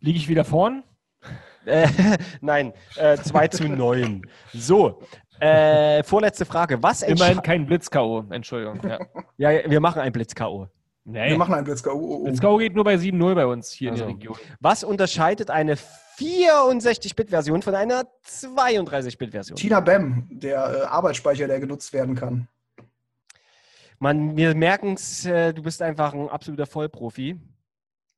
Liege ich wieder vorn? Äh, nein, äh, 2 zu 9. So, äh, vorletzte Frage. Was Immerhin kein Blitz-K.O. Entschuldigung. Ja. Ja, wir machen ein Blitz-K.O. Nee. Wir machen einen Blitz. Oh, oh, oh. Blitz-K.O. geht nur bei 7.0 bei uns hier Also. in der Region. Was unterscheidet eine 64-Bit-Version von einer 32-Bit-Version? Tina Bam, der äh, Arbeitsspeicher, der genutzt werden kann. Man, wir merken es, äh, du bist einfach ein absoluter Vollprofi,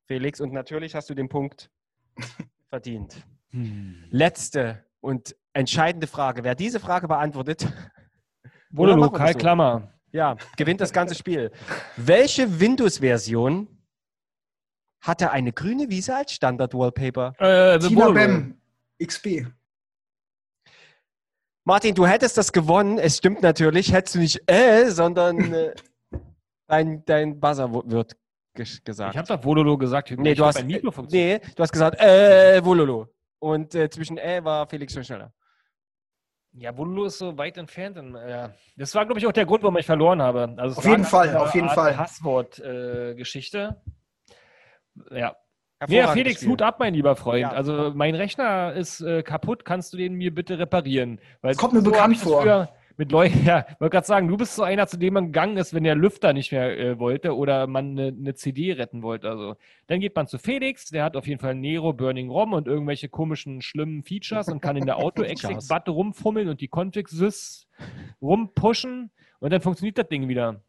Felix, und natürlich hast du den Punkt verdient. Hm. Letzte und entscheidende Frage. Wer diese Frage beantwortet, Karl so? Klammer. Ja, gewinnt das ganze Spiel. Welche Windows-Version hatte eine grüne Wiese als Standard-Wallpaper? Äh, Tina. Bam, XP. Martin, du hättest das gewonnen. Es stimmt natürlich. Hättest du nicht äh, sondern äh, dein, dein Buzzer wird ges gesagt. Ich habe doch Vololo gesagt. Nee, Ich du hast, nee, du hast gesagt, äh, Vololo. Und äh, zwischen äh war Felix schon schneller. Ja, Vololo ist so weit entfernt. Und, äh, das war, glaube ich, auch der Grund, warum ich verloren habe. Also Auf jeden Fall, auf jeden Art Fall. Passwort-Geschichte. ja. Ja, Hervorragendes Felix, Spiel. Hut ab, mein lieber Freund. Ja. Also mein Rechner ist äh, kaputt. Kannst du den mir bitte reparieren? Weil Kommt mir so bekannt das vor. Früher mit Leuten, ja, wollte gerade sagen, du bist so einer, zu dem man gegangen ist, wenn der Lüfter nicht mehr äh, wollte oder man eine, eine CD retten wollte. Also, dann geht man zu Felix, der hat auf jeden Fall Nero, Burning ROM und irgendwelche komischen, schlimmen Features und kann in der Auto-Exec-Batte rumfummeln und die Config-Sys rumpushen und dann funktioniert das Ding wieder.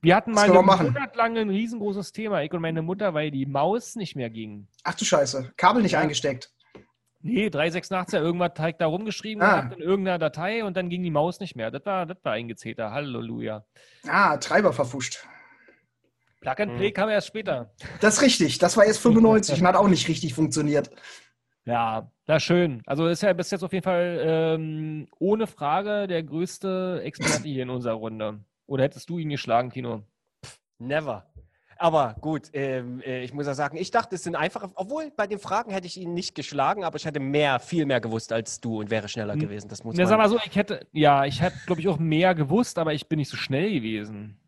Wir hatten mal einen. Monat lang ein riesengroßes Thema, ich und meine Mutter, weil die Maus nicht mehr ging. Ach du Scheiße, Kabel nicht Ja. eingesteckt. Nee, 386 ja irgendwas halt da rumgeschrieben Ah. in irgendeiner Datei und dann ging die Maus nicht mehr. Das war, das war eingezeter. Halleluja. Ah, Treiber verfuscht. Plug and Play kam erst später. Das ist richtig, das war erst 95 und hat auch nicht richtig funktioniert. Ja, na schön. Also ist ja bis jetzt auf jeden Fall ähm, ohne Frage der größte Experte hier in unserer Runde. Oder hättest du ihn geschlagen, Tino? Never. Aber gut, ähm, äh, ich muss ja sagen, ich dachte, es sind einfache, obwohl bei den Fragen hätte ich ihn nicht geschlagen, aber ich hätte mehr, viel mehr gewusst als du und wäre schneller Hm. gewesen. Das muss Na, man. sag mal so, ich hätte, ja, ich hätte, glaube ich, auch mehr gewusst, aber ich bin nicht so schnell gewesen.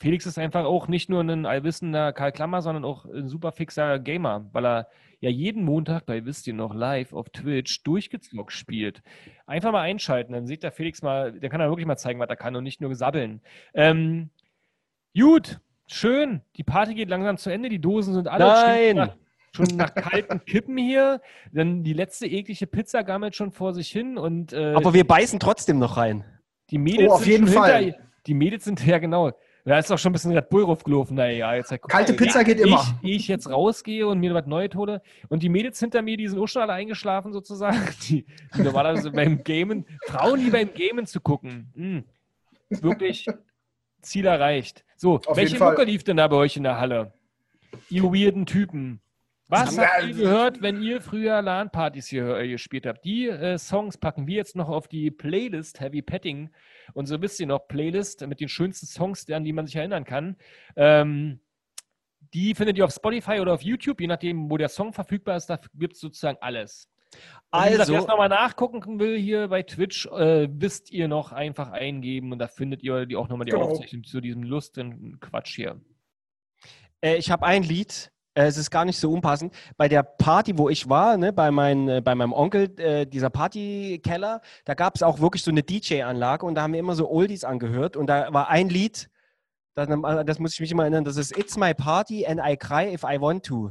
Felix ist einfach auch nicht nur ein allwissender Karl Klammer, sondern auch ein super fixer Gamer, weil er ja jeden Montag bei Wisst ihr noch live auf Twitch durchgezockt spielt. Einfach mal einschalten, dann sieht der Felix mal, der kann er wirklich mal zeigen, was er kann und nicht nur gesabbeln. Ähm, gut, schön. Die Party geht langsam zu Ende, die Dosen sind alle Nein! nach, schon nach kalten Kippen hier. Dann die letzte eklige Pizza gammelt schon vor sich hin und äh, aber wir beißen trotzdem noch rein. die Mädels Oh, auf sind jeden schon Fall. Hinter, die Mädels sind, ja genau. Da ist auch schon ein bisschen Red Bull raufgelaufen. Naja, jetzt halt, Kalte mal, Pizza geht ich, immer. Ich jetzt rausgehe und mir was Neues hole. Und die Mädels hinter mir, die sind auch schon alle eingeschlafen sozusagen. Die, die normalerweise beim Gamen, Frauen, die beim Gamen zu gucken. Hm, ist wirklich Ziel erreicht. So, Auf welche. Mucke lief denn da bei euch in der Halle? Ihr weirden Typen. Was habt ihr gehört, wenn ihr früher LAN-Partys hier äh, gespielt habt? Die äh, Songs packen wir jetzt noch auf die Playlist Heavy Petting. Und so wisst ihr noch, Playlist mit den schönsten Songs, an die man sich erinnern kann. Ähm, die findet ihr auf Spotify oder auf YouTube, je nachdem, wo der Song verfügbar ist. Da gibt es sozusagen alles. Also, wer es nochmal nachgucken will hier bei Twitch, äh, wisst ihr noch, einfach eingeben und da findet ihr die auch nochmal die Genau. Aufzeichnung zu diesem lustigen Quatsch hier. äh, ich habe ein Lied. Äh, es ist gar nicht so unpassend. Bei der Party, wo ich war, ne, bei, mein, äh, bei meinem Onkel, äh, dieser Partykeller, da gab es auch wirklich so eine DJ-Anlage und da haben wir immer so Oldies angehört und da war ein Lied, das, das muss ich mich immer erinnern, das ist It's My Party and I Cry If I Want To.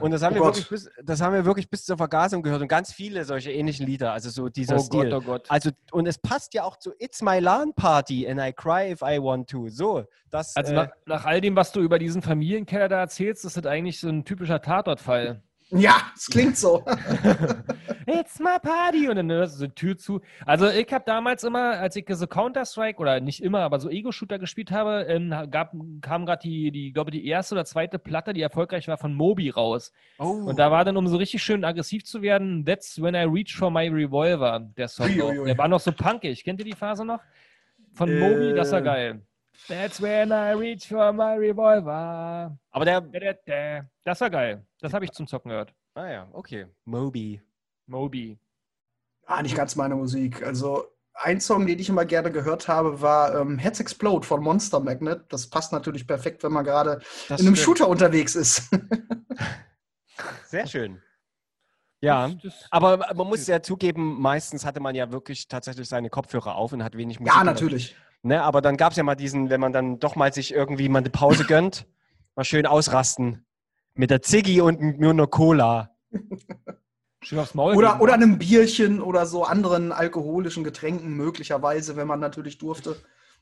Und das haben, Oh wir Gott. wirklich bis, das haben wir wirklich bis zur Vergasung gehört und ganz viele solche ähnlichen Lieder, also so dieser oh Stil. Gott, oh Gott. Also, und es passt ja auch zu It's My LAN Party and I Cry If I Want To. So, das. Also äh, nach, nach all dem, was du über diesen Familienkeller da erzählst, ist das eigentlich so ein typischer Tatortfall. Ja, es klingt so. It's my party! Und dann hörst du so die Tür zu. Also ich habe damals immer, als ich so Counter-Strike, oder nicht immer, aber so Ego-Shooter gespielt habe, ähm, gab, kam gerade die, die, glaube die erste oder zweite Platte, die erfolgreich war, von Moby raus. oh. Und da war dann, um so richtig schön aggressiv zu werden, That's When I Reach for My Revolver, der Song. Ui, ui, ui. Der war noch so punkig. Kennt ihr die Phase noch? Von Moby, das war Äh. geil. That's when I reach for my revolver. Aber der. Da, da, da. Das war geil. Das habe ich zum Zocken gehört. Ah ja, okay. Moby. Moby. Ah, nicht ganz meine Musik. Also ein Song, den ich immer gerne gehört habe, war ähm, Heads Explode von Monster Magnet. Das passt natürlich perfekt, wenn man gerade in einem stimmt. Shooter unterwegs ist. Sehr schön. Ja. Aber man muss ja zugeben, meistens hatte man ja wirklich tatsächlich seine Kopfhörer auf und hat wenig Musik. ja, gehört. natürlich. Ne, aber dann gab es ja mal diesen, wenn man dann doch mal sich irgendwie mal eine Pause gönnt, mal schön ausrasten. Mit der Ziggy und nur einer Cola. schön aufs Maul. Oder, oder wa? einem Bierchen oder so anderen alkoholischen Getränken, möglicherweise, wenn man natürlich durfte.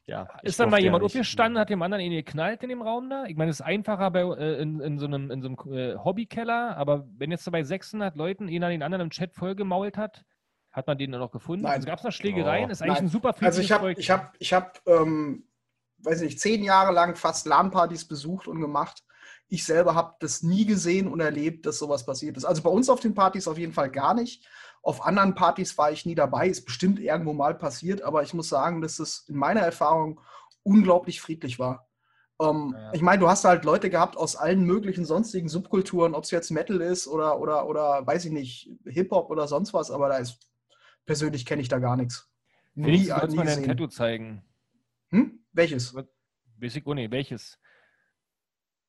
Ja, ich Ist dann mal jemand aufgestanden, hat dem anderen ihn geknallt in dem Raum da? Ich meine, es ist einfacher bei, äh, in, in so einem, in so einem äh, Hobbykeller, aber wenn jetzt so bei 600 Leuten einer den anderen im Chat vollgemault hat, hat man den dann noch gefunden? Nein. Also gab es noch Schlägereien? Oh, ist eigentlich nein. ein super Also ich habe, ich habe, ich habe, ähm, weiß nicht, zehn Jahre lang fast LAN-Partys besucht und gemacht. Ich selber habe das nie gesehen und erlebt, dass sowas passiert ist. Also bei uns auf den Partys auf jeden Fall gar nicht. Auf anderen Partys war ich nie dabei. Ist bestimmt irgendwo mal passiert, aber ich muss sagen, dass es in meiner Erfahrung unglaublich friedlich war. Ähm, Ja. Ich meine, du hast halt Leute gehabt aus allen möglichen sonstigen Subkulturen, ob es jetzt Metal ist oder, oder, oder weiß ich nicht, Hip-Hop oder sonst was, aber da ist persönlich kenne ich da gar nichts. Felix, Nie, du sollst nie mal dein. Tattoo zeigen. Hm? Welches? Weiß ich, oh welches?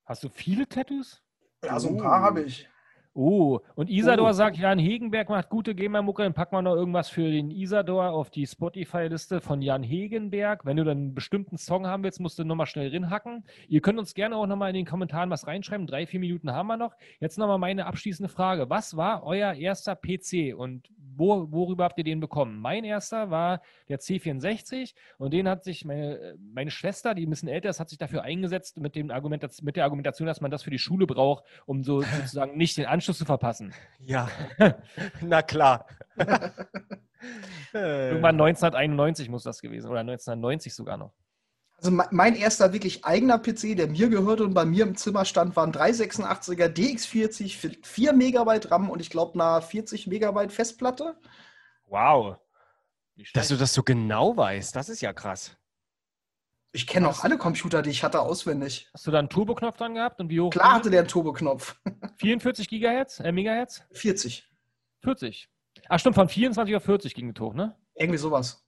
Hast du viele Tattoos? Ja, so ein paar Oh. habe ich. Oh, und Isador Oh. sagt, Jan Hegenberg macht gute Gamer-Mucke, dann packen wir noch irgendwas für den Isador auf die Spotify-Liste von Jan Hegenberg. Wenn du dann einen bestimmten Song haben willst, musst du nochmal schnell rinhacken. Ihr könnt uns gerne auch nochmal in den Kommentaren was reinschreiben. Drei, vier Minuten haben wir noch. Jetzt nochmal meine abschließende Frage. Was war euer erster PC und wo, worüber habt ihr den bekommen? Mein erster war der C64 und den hat sich meine, meine Schwester, die ein bisschen älter ist, hat sich dafür eingesetzt mit, dem Argumentation, mit der Argumentation, dass man das für die Schule braucht, um so sozusagen nicht den Anschluss zu verpassen. Ja, na klar. Irgendwann 1991 muss das gewesen oder 1990 sogar noch. Also me- mein erster wirklich eigener PC, der mir gehörte und bei mir im Zimmer stand, war ein 386er DX40 für 4 Megabyte RAM und ich glaube eine 40 Megabyte Festplatte. Wow. Dass du das so genau weißt, das ist ja krass. Ich kenne auch alle Computer, die ich hatte, auswendig. Hast du da einen Turboknopf dran gehabt und wie hoch? Klar hatte der einen Turboknopf. 44 Gigahertz, äh, Megahertz? 40. 40. Ach stimmt, von 24 auf 40 ging es hoch, ne? Irgendwie sowas.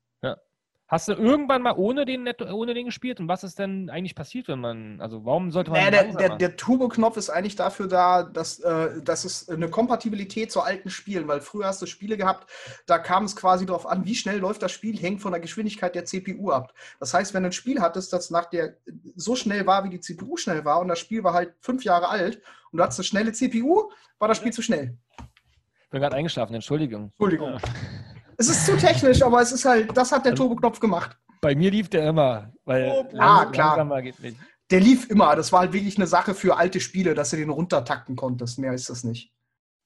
Hast du irgendwann mal ohne den, ohne den gespielt? Und was ist denn eigentlich passiert, wenn man, also warum sollte man Naja, der, der, der Turboknopf ist eigentlich dafür da, dass, äh, dass es eine Kompatibilität zu alten Spielen, weil früher hast du Spiele gehabt, da kam es quasi darauf an, wie schnell läuft das Spiel, hängt von der Geschwindigkeit der CPU ab. Das heißt, wenn du ein Spiel hattest, das nach der so schnell war, wie die CPU schnell war, und das Spiel war halt fünf Jahre alt und du hattest eine schnelle CPU, war das Spiel zu schnell. Ich bin gerade eingeschlafen, Entschuldigung. Entschuldigung. Es ist zu technisch, aber es ist halt, das hat der Turboknopf gemacht. Bei mir lief der immer, weil Oh, ah, klar. geht nicht. Der lief immer. Das war halt wirklich eine Sache für alte Spiele, dass du den runtertakten konntest. Mehr ist das nicht.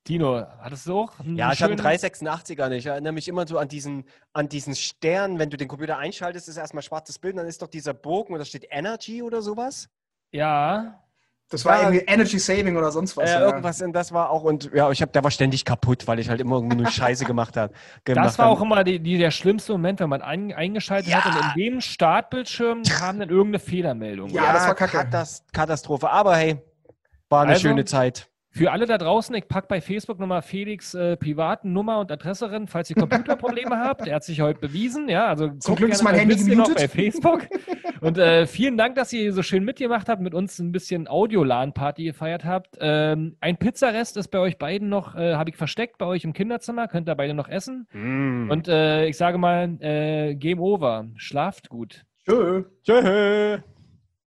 Tino, hattest du auch? Ja, ich habe einen schönen- 386er nicht. Ich erinnere mich immer so an diesen, an diesen Stern, wenn du den Computer einschaltest, ist erstmal schwarzes Bild, dann ist doch dieser Bogen und da steht Energy oder sowas. Ja, Das war Ja. irgendwie Energy Saving oder sonst was. äh, ja. Irgendwas, und das war auch, und ja, ich habe, der war ständig kaputt, weil ich halt immer irgendwie nur Scheiße gemacht habe. das war auch immer die, die, der schlimmste Moment, wenn man ein, eingeschaltet hat und in dem Startbildschirm kam dann irgendeine Fehlermeldung. Ja, das war kacke. Katas Katastrophe. Aber hey, war eine Also, schöne Zeit. Für alle da draußen, ich packe bei Facebook nochmal Felix äh, privaten Nummer und Adresse rein, falls ihr Computerprobleme habt. Er hat sich heute bewiesen, ja. Also Zum guckt Glück ist mein mal, Handy ihr noch gemutet. bei Facebook. Und äh, vielen Dank, dass ihr so schön mitgemacht habt, mit uns ein bisschen Audio-LAN-Party gefeiert habt. Ähm, ein Pizzarest ist bei euch beiden noch, äh, habe ich versteckt bei euch im Kinderzimmer, könnt ihr beide noch essen. Mm. Und äh, ich sage mal, äh, Game Over. Schlaft gut. Tschö. Tschö.